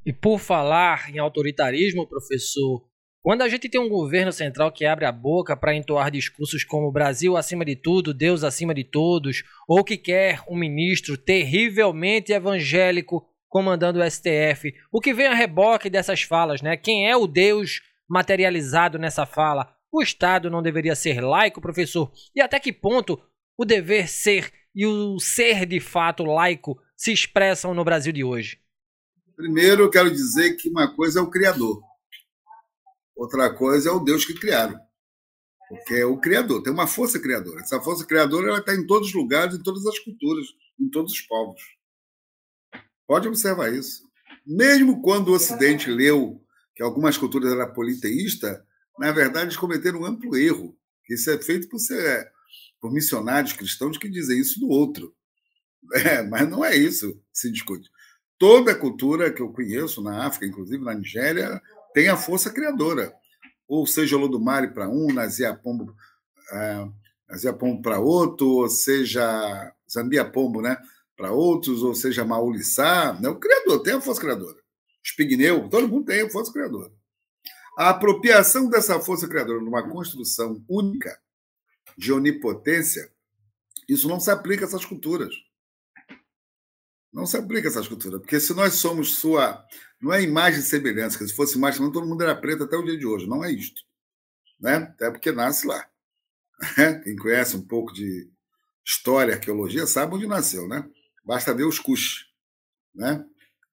E por falar em autoritarismo, professor, quando a gente tem um governo central que abre a boca para entoar discursos como Brasil acima de tudo, Deus acima de todos, ou que quer um ministro terrivelmente evangélico comandando o STF, o que vem a reboque dessas falas, né? Quem é o Deus materializado nessa fala? O Estado não deveria ser laico, professor? E até que ponto o dever ser e o ser de fato laico se expressam no Brasil de hoje? Primeiro, eu quero dizer que uma coisa é o Criador, outra coisa é o Deus que criaram. Porque é o criador, tem uma força criadora. Essa força criadora ela está em todos os lugares, em todas as culturas, em todos os povos. Pode observar isso. Mesmo quando o Ocidente leu que algumas culturas eram politeístas, na verdade eles cometeram um amplo erro. Isso é feito por, ser, por missionários cristãos que dizem isso do outro. É, mas não é isso que se discute. Toda cultura que eu conheço, na África, inclusive na Nigéria, tem a força criadora. Ou seja, Olodumare para um, Nazia Pombo, uh, Pombo para outro, ou seja, Zambia Pombo né, para outros, ou seja, Maulissá. Né, o criador tem a força criadora. Spigneu, todo mundo tem força criadora. A apropriação dessa força criadora numa construção única de onipotência, isso não se aplica a essas culturas. Não se aplica a essas culturas, porque se nós somos sua. Não é imagem e semelhança, que se fosse imagem, não todo mundo era preto até o dia de hoje. Não é isto. Né? Até porque nasce lá. Quem conhece um pouco de história, arqueologia, sabe onde nasceu, né? Basta ver os Cush, né?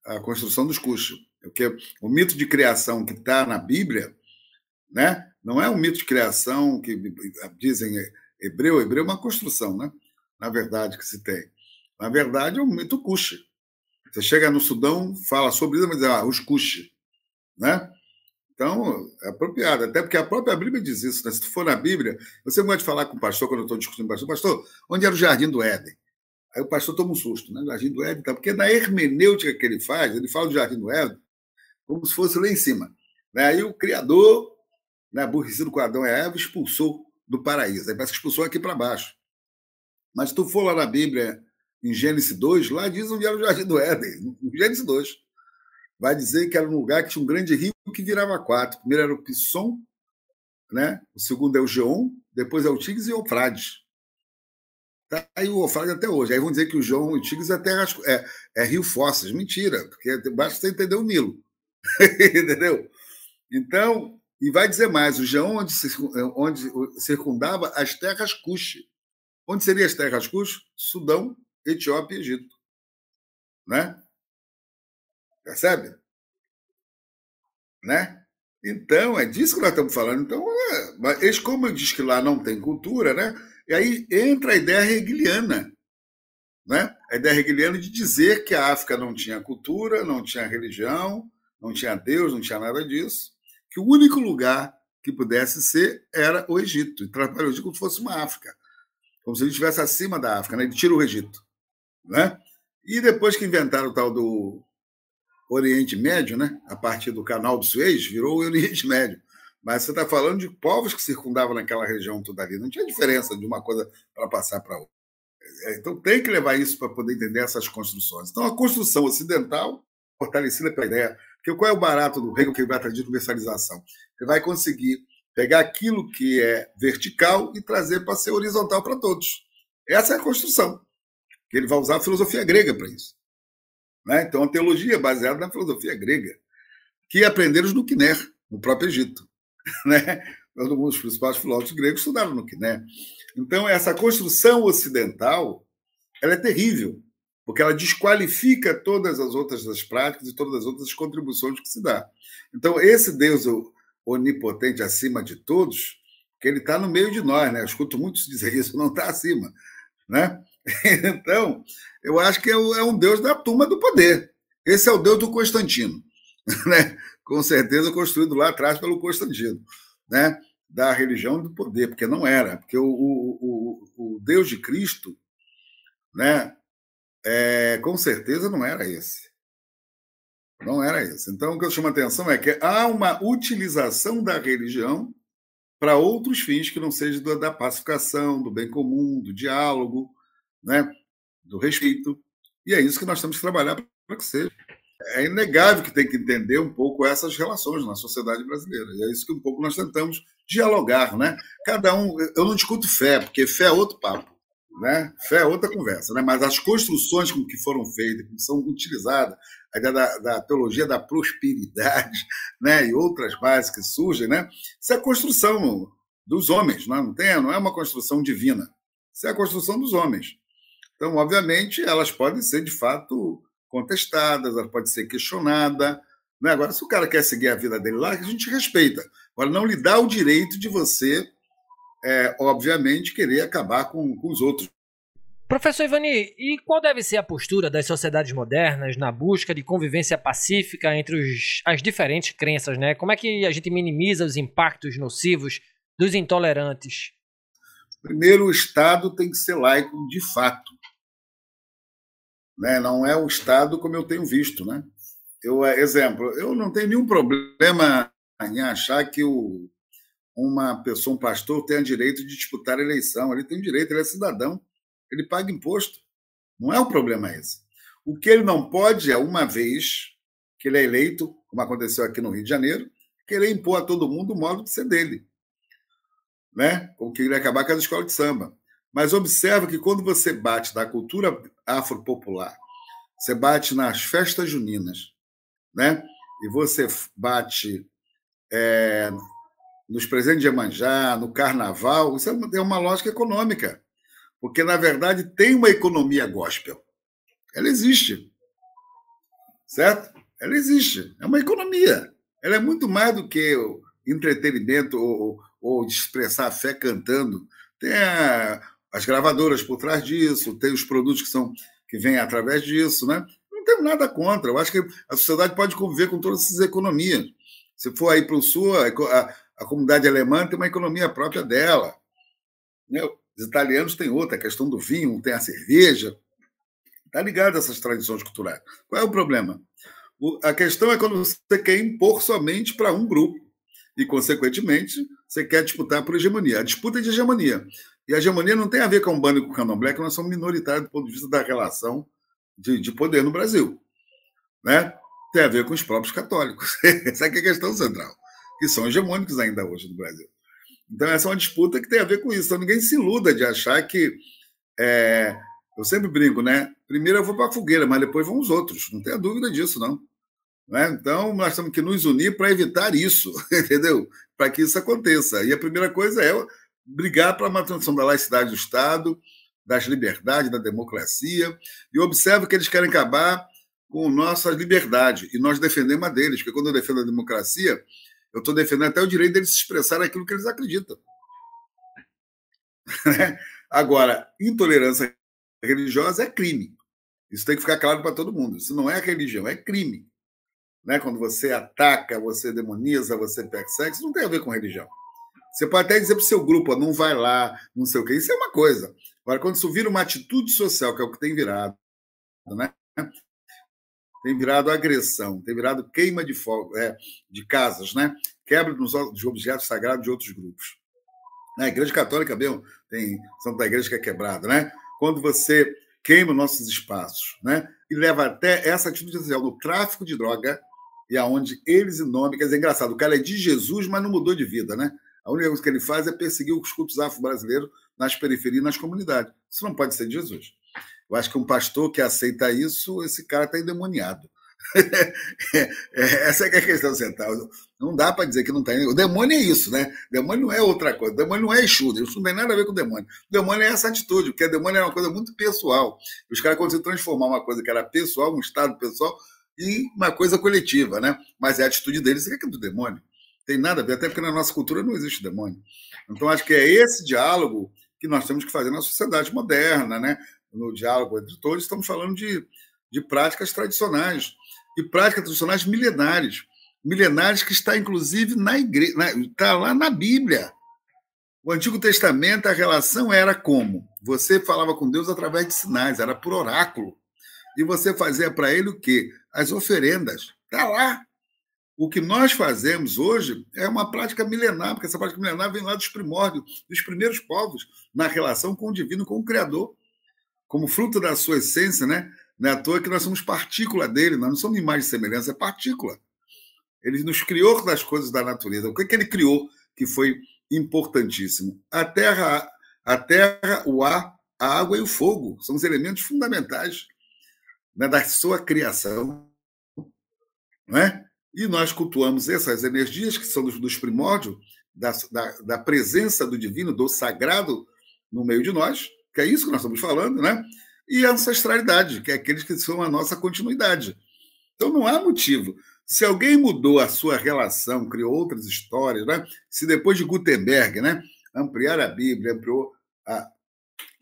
A construção dos Cush. Porque o mito de criação que está na Bíblia, né? Não é um mito de criação que dizem hebreu, hebreu é uma construção, né? Na verdade, que se tem. Na verdade, é um mito Cush. Você chega no Sudão, fala sobre isso, mas diz, ah, os Cush. Né? Então, é apropriado. Até porque a própria Bíblia diz isso. Né? Se tu for na Bíblia, você pode falar com o pastor, quando eu estou discutindo com o pastor, pastor, onde era o Jardim do Éden? Aí o pastor toma um susto, né? Jardim do Éden, tá? porque na hermenêutica que ele faz, ele fala do Jardim do Éden como se fosse lá em cima. Né? Aí o Criador, né, aborrecido com Adão e Eva, expulsou do paraíso. Aí parece que expulsou aqui para baixo. Mas se tu for lá na Bíblia, em Gênesis 2, lá diz onde era o Jardim do Éden, em Gênesis 2. Vai dizer que era um lugar que tinha um grande rio que virava quatro. O primeiro era o Pisson, né? o segundo é o Geon, depois é o Tigres e o Eufrades. Tá aí o Eufrades até hoje. Aí vão dizer que o Geon e o Tigres é, terra, é, é rio Fósseis. Mentira, porque basta você entender o Nilo. Entendeu? Então, e vai dizer mais: o Geon onde, onde circundava as terras Cush. Onde seriam as terras Cush? Sudão Etiópia e Egito. Né? Percebe? Né? Então, é disso que nós estamos falando. Então, é, mas como disse que lá não tem cultura, né? E aí entra a ideia hegeliana. Né? A ideia hegeliana de dizer que a África não tinha cultura, não tinha religião, não tinha Deus, não tinha nada disso. Que o único lugar que pudesse ser era o Egito. E trabalhou Egito como se fosse uma África. Como se ele estivesse acima da África. Né? Ele tira o Egito. Né? E depois que inventaram o tal do Oriente Médio, né? a partir do canal do Suez, virou o Oriente Médio. Mas você está falando de povos que circundavam naquela região toda ali. Não tinha diferença de uma coisa para passar para outra. É, então tem que levar isso para poder entender essas construções. Então a construção ocidental, fortalecida pela ideia, que qual é o barato do Hegel que vai trazer de universalização? Ele vai conseguir pegar aquilo que é vertical e trazer para ser horizontal para todos. Essa é a construção que ele vai usar a filosofia grega para isso. Né? Então, a teologia é baseada na filosofia grega, que aprenderam no Quiné, no próprio Egito. Né? Os principais filósofos gregos estudaram no Quiné. Então, essa construção ocidental ela é terrível, porque ela desqualifica todas as outras das práticas e todas as outras contribuições que se dá. Então, esse Deus onipotente acima de todos, que ele está no meio de nós, né? Eu escuto muitos dizer isso, não está acima, né? Então, eu acho que é, é um Deus da turma do poder. Esse é o Deus do Constantino, né? Com certeza construído lá atrás pelo Constantino, né? da religião do poder, porque não era, porque o, o, o, o Deus de Cristo, né? É, com certeza não era esse. Não era esse. Então, o que eu chamo a atenção é que há uma utilização da religião para outros fins que não seja da pacificação, do bem comum, do diálogo, né, do respeito. E é isso que nós temos que trabalhar para que seja. É inegável que tem que entender um pouco essas relações na sociedade brasileira. E é isso que um pouco nós tentamos dialogar, né? Cada um, eu não discuto fé, porque fé é outro papo, né? Fé é outra conversa, né? Mas as construções com que foram feitas, que são utilizadas, a ideia da, da teologia da prosperidade, né? E outras bases que surgem, né? Isso é a construção dos homens, não, é? não tem, não é uma construção divina. Isso é a construção dos homens. Então, obviamente, elas podem ser, de fato, contestadas, elas podem ser questionadas. Né? Agora, se o cara quer seguir a vida dele lá, a gente respeita. Agora, não lhe dá o direito de você é, obviamente, querer acabar com, com os outros. Professor Ivani, e qual deve ser a postura das sociedades modernas na busca de convivência pacífica entre os, as diferentes crenças, né? Como é que a gente minimiza os impactos nocivos dos intolerantes? Primeiro, o Estado tem que ser laico de fato. Né? Não é o Estado como eu tenho visto. Né? Eu, exemplo, eu não tenho nenhum problema em achar que o, uma pessoa, um pastor, tenha direito de disputar a eleição. Ele tem direito, ele é cidadão ele paga imposto. Não é o problema esse. O que ele não pode é, uma vez que ele é eleito, como aconteceu aqui no Rio de Janeiro, querer impor a todo mundo o modo de ser dele. Né? Como que ele acabar com as escolas de samba. Mas observa que quando você bate na cultura afropopular, você bate nas festas juninas, né? e você bate é, nos presentes de Emanjá, no carnaval, isso é uma lógica econômica. Porque, na verdade, tem uma economia gospel. Ela existe. Certo? Ela existe. É uma economia. Ela é muito mais do que entretenimento ou, ou expressar a fé cantando. Tem a, as gravadoras por trás disso, tem os produtos que são que vêm através disso, né? Não tenho nada contra. Eu acho que a sociedade pode conviver com todas essas economias. Se for aí para o sul, a, a, comunidade alemã tem uma economia própria dela. Né? Os italianos têm outra, a questão do vinho, tem a cerveja. Está ligado a essas tradições culturais. Qual é o problema? O, a questão é quando você quer impor somente para um grupo e, consequentemente, você quer disputar por hegemonia. A disputa é de hegemonia. E a hegemonia não tem a ver com o bando e com o candomblé, que nós somos minoritários do ponto de vista da relação de, de poder no Brasil. Né? Tem a ver com os próprios católicos. Essa é a questão central, que são hegemônicos ainda hoje no Brasil. Então, essa é uma disputa que tem a ver com isso. Então, ninguém se iluda de achar que. É, eu sempre brinco, né? Primeiro eu vou para a fogueira, mas depois vão os outros. Não tenha dúvida disso, não. Né? Então, nós temos que nos unir para evitar isso, entendeu? Para que isso aconteça. E a primeira coisa é brigar para a manutenção da laicidade do Estado, das liberdades, da democracia. E observe que eles querem acabar com nossa liberdade. E nós defendemos a deles, porque quando eu defendo a democracia, eu estou defendendo até o direito deles se expressar aquilo que eles acreditam. Agora, intolerância religiosa é crime. Isso tem que ficar claro para todo mundo. Isso não é religião, é crime. Né? Quando você ataca, você demoniza, você persegue, isso não tem a ver com religião. Você pode até dizer para o seu grupo, não vai lá, não sei o quê. Isso é uma coisa. Agora, quando isso vira uma atitude social, que é o que tem virado, né? tem virado agressão, tem virado queima de, fogo, é, de casas, né? quebra de objetos sagrados de outros grupos. A Igreja Católica mesmo tem Santa Igreja que é quebrada, né? Quando você queima nossos espaços, né? E leva até essa atitude social no tráfico de droga e aonde eles em nome, quer dizer, é engraçado, o cara é de Jesus, mas não mudou de vida, né? A única coisa que ele faz é perseguir os cultos afro-brasileiros nas periferias e nas comunidades. Isso não pode ser de Jesus. Eu acho que um pastor que aceita isso, esse cara está endemoniado. Essa é, é a questão central. Não dá para dizer que não está. O demônio é isso, né? O demônio não é outra coisa. O demônio não é Exu. Isso não tem nada a ver com o demônio. O demônio é essa atitude, porque o demônio é uma coisa muito pessoal. Os caras conseguem transformar uma coisa que era pessoal, um estado pessoal, em uma coisa coletiva, né? Mas é a atitude deles que é do demônio. Tem nada a ver, até porque na nossa cultura não existe demônio. Então, acho que é esse diálogo que nós temos que fazer na sociedade moderna, né? no diálogo entre todos, estamos falando de, de práticas tradicionais, e práticas tradicionais milenares, milenares que está inclusive na igreja, está lá na Bíblia. O Antigo Testamento, a relação era como? Você falava com Deus através de sinais, era por oráculo. E você fazia para ele o quê? As oferendas. Está lá. O que nós fazemos hoje é uma prática milenar, porque essa prática milenar vem lá dos primórdios, dos primeiros povos, na relação com o divino, com o Criador como fruto da sua essência, né? Não é à toa que nós somos partícula dele, nós não somos imagem e semelhança, é partícula. Ele nos criou das coisas da natureza. O que, é que ele criou que foi importantíssimo? A terra, a terra, o ar, a água e o fogo são os elementos fundamentais né, da sua criação. Não é? E nós cultuamos essas energias que são dos, primórdios, da, da, da presença do divino, do sagrado no meio de nós, que é isso que nós estamos falando, né? E a ancestralidade, que é aqueles que são a nossa continuidade. Então não há motivo. Se alguém mudou a sua relação, criou outras histórias, né? se depois de Gutenberg, né? ampliar a Bíblia, ampliou a,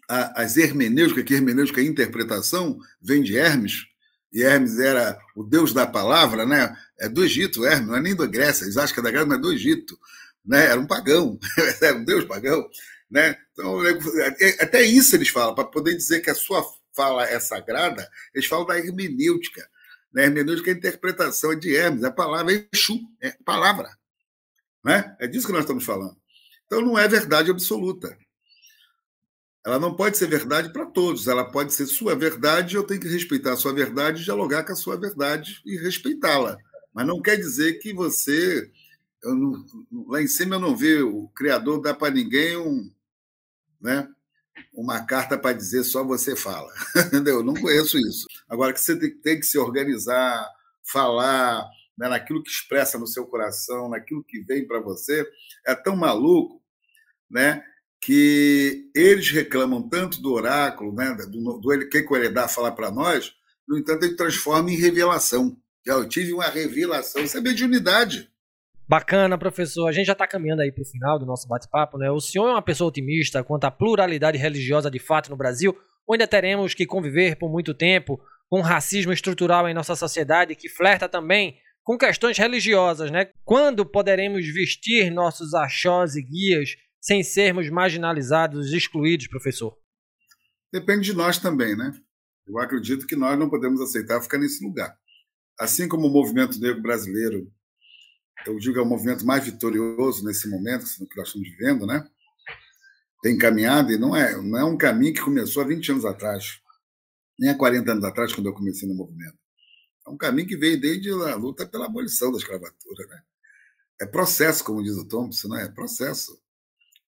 a, as hermenêuticas, que hermenêutica é interpretação, vem de Hermes, e Hermes era o deus da palavra, né? É do Egito, Hermes, não é nem da Grécia, que é da Grécia, mas é do Egito, né? Era um pagão, era um deus pagão, né? Então, é, até isso eles falam, para poder dizer que a sua fala é sagrada, eles falam da hermenêutica. Né? Hermenêutica é a interpretação de Hermes, a palavra é Exu, é palavra. Né? É disso que nós estamos falando. Então não é verdade absoluta. Ela não pode ser verdade para todos, ela pode ser sua verdade, eu tenho que respeitar a sua verdade, dialogar com a sua verdade e respeitá-la. Mas não quer dizer que você. Não, lá em cima eu não vi o Criador dar para ninguém um, né, uma carta para dizer só você fala. Entendeu? Eu não conheço isso. Agora que você tem que se organizar, falar né, naquilo que expressa no seu coração, naquilo que vem para você, é tão maluco né, que eles reclamam tanto do oráculo, né, do, do que o Eredar fala para nós, no entanto, ele transforma em revelação. Eu tive uma revelação, isso é mediunidade. Bacana, professor. A gente já está caminhando aí para o final do nosso bate-papo, né? O senhor é uma pessoa otimista quanto à pluralidade religiosa de fato no Brasil, ou ainda teremos que conviver por muito tempo com racismo estrutural em nossa sociedade que flerta também com questões religiosas, né? Quando poderemos vestir nossos achós e guias sem sermos marginalizados excluídos, professor? Depende de nós também, né? Eu acredito que nós não podemos aceitar ficar nesse lugar. Assim como o movimento negro brasileiro eu digo, é o movimento mais vitorioso nesse momento que nós estamos vivendo, né? Tem caminhado e não é, não é um caminho que começou há 20 anos atrás, nem há 40 anos atrás, quando eu comecei no movimento. É um caminho que veio desde a luta pela abolição da escravatura, né? É processo, como diz o Thompson, não é? é processo.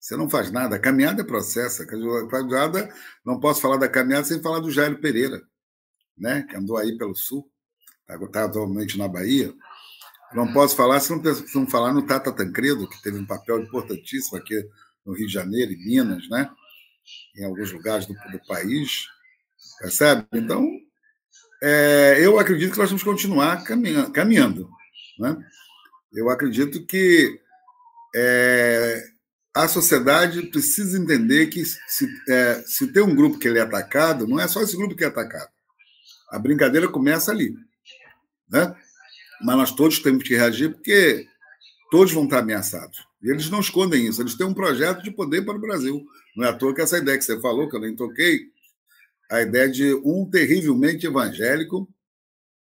Você não faz nada. A caminhada é processo. A caminhada, não posso falar da caminhada sem falar do Jairo Pereira, né? que andou aí pelo sul, está tá atualmente na Bahia. Não posso falar se não, não falar no Tata Tancredo, que teve um papel importantíssimo aqui no Rio de Janeiro e Minas, né? em alguns lugares do, do país, percebe? Então, é, eu acredito que nós vamos continuar caminhando. caminhando né? Eu acredito que é, a sociedade precisa entender que se, é, se tem um grupo que ele é atacado, não é só esse grupo que é atacado. A brincadeira começa ali. Né? mas nós todos temos que reagir porque todos vão estar ameaçados. E eles não escondem isso, eles têm um projeto de poder para o Brasil. Não é à toa que essa ideia que você falou, que eu nem toquei, a ideia de um terrivelmente evangélico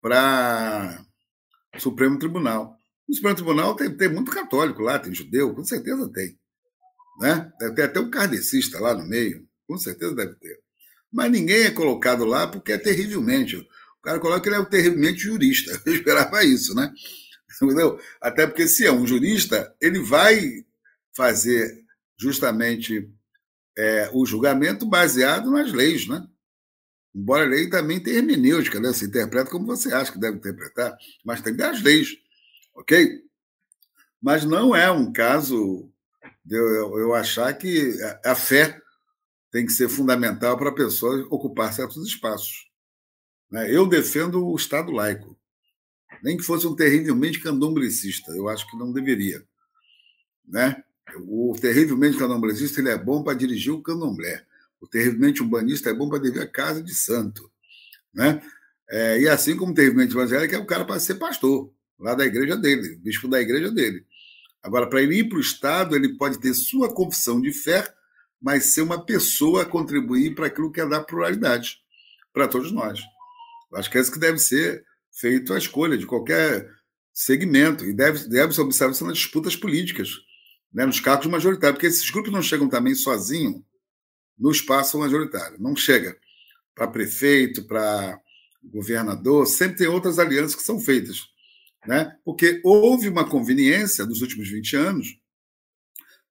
para o Supremo Tribunal. No Supremo Tribunal tem, tem muito católico lá, tem judeu, com certeza tem. Né? Deve ter até um kardecista lá no meio, com certeza deve ter. Mas ninguém é colocado lá porque é terrivelmente. O cara coloca que ele é terrivelmente jurista. Eu esperava isso, né? Entendeu? Até porque, se é um jurista, ele vai fazer justamente é, o julgamento baseado nas leis, né? Embora a lei também tenha hermenêutica, né? Se interpreta como você acha que deve interpretar, mas tem as leis, ok? Mas não é um caso eu, eu achar que a fé tem que ser fundamental para a pessoa ocupar certos espaços. Né? Eu defendo o Estado laico. Nem que fosse um terrivelmente candomblessista, eu acho que não deveria. Né? O terrivelmente candomblessista ele é bom para dirigir o candomblé. O terrivelmente umbanista é bom para dirigir a casa de santo. Né? É, e assim como o terrivelmente evangélico é o cara para ser pastor, lá da igreja dele, bispo da igreja dele. Agora, para ele ir para o Estado, ele pode ter sua confissão de fé, mas ser uma pessoa a contribuir para aquilo que é da pluralidade para todos nós. Acho que é isso que deve ser feito a escolha de qualquer segmento e deve, deve ser observado nas disputas políticas, né, nos cargos majoritários, porque esses grupos não chegam também sozinhos no espaço majoritário. Não chega para prefeito, para governador, sempre tem outras alianças que são feitas. Né? Porque houve uma conveniência nos últimos 20 anos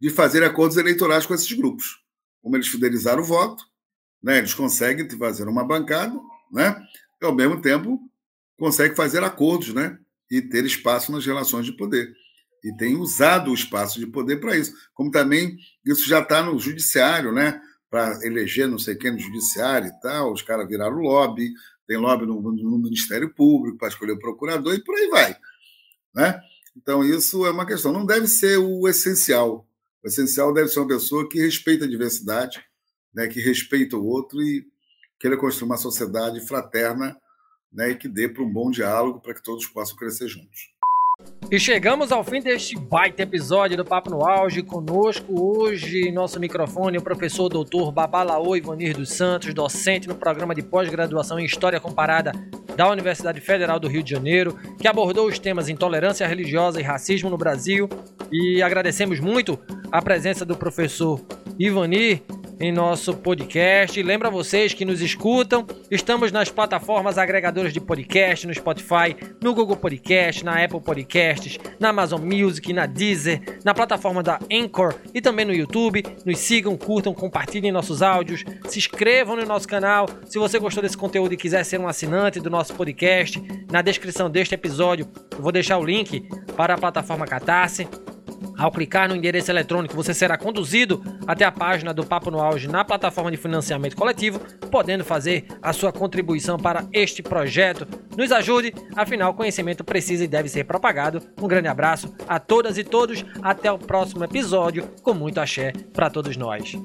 de fazer acordos eleitorais com esses grupos. Como eles fidelizaram o voto, né? eles conseguem fazer uma bancada, né? e, ao mesmo tempo, consegue fazer acordos né? e ter espaço nas relações de poder. E tem usado o espaço de poder para isso. Como também isso já está no judiciário, né? para eleger não sei quem no judiciário e tal, os caras viraram lobby, tem lobby no, no Ministério Público para escolher o procurador e por aí vai. Né? Então, isso é uma questão. Não deve ser o essencial, O essencial deve ser uma pessoa que respeita a diversidade, né, que respeita o outro e queira construir uma sociedade fraterna né, e que dê para um bom diálogo para que todos possam crescer juntos. E chegamos ao fim deste baita episódio do Papo no Auge. Conosco hoje, nosso microfone, o professor doutor Babalaô Ivanir dos Santos, docente no programa de pós-graduação em História Comparada da Universidade Federal do Rio de Janeiro, que abordou os temas intolerância religiosa e racismo no Brasil. E agradecemos muito a presença do professor Ivanir em nosso podcast. Lembra vocês que nos escutam, estamos nas plataformas agregadoras de podcast, no Spotify, no Google Podcast, na Apple Podcasts, na Amazon Music, na Deezer, na plataforma da Anchor e também no YouTube. Nos sigam, curtam, compartilhem nossos áudios, se inscrevam no nosso canal. Se você gostou desse conteúdo e quiser ser um assinante do nosso podcast, na descrição deste episódio eu vou deixar o link para a plataforma Catarse. Ao clicar no endereço eletrônico, você será conduzido até a página do Papo no Auge na plataforma de financiamento coletivo, podendo fazer a sua contribuição para este projeto. Nos ajude, afinal, conhecimento precisa e deve ser propagado. Um grande abraço a todas e todos, até o próximo episódio, com muito axé para todos nós.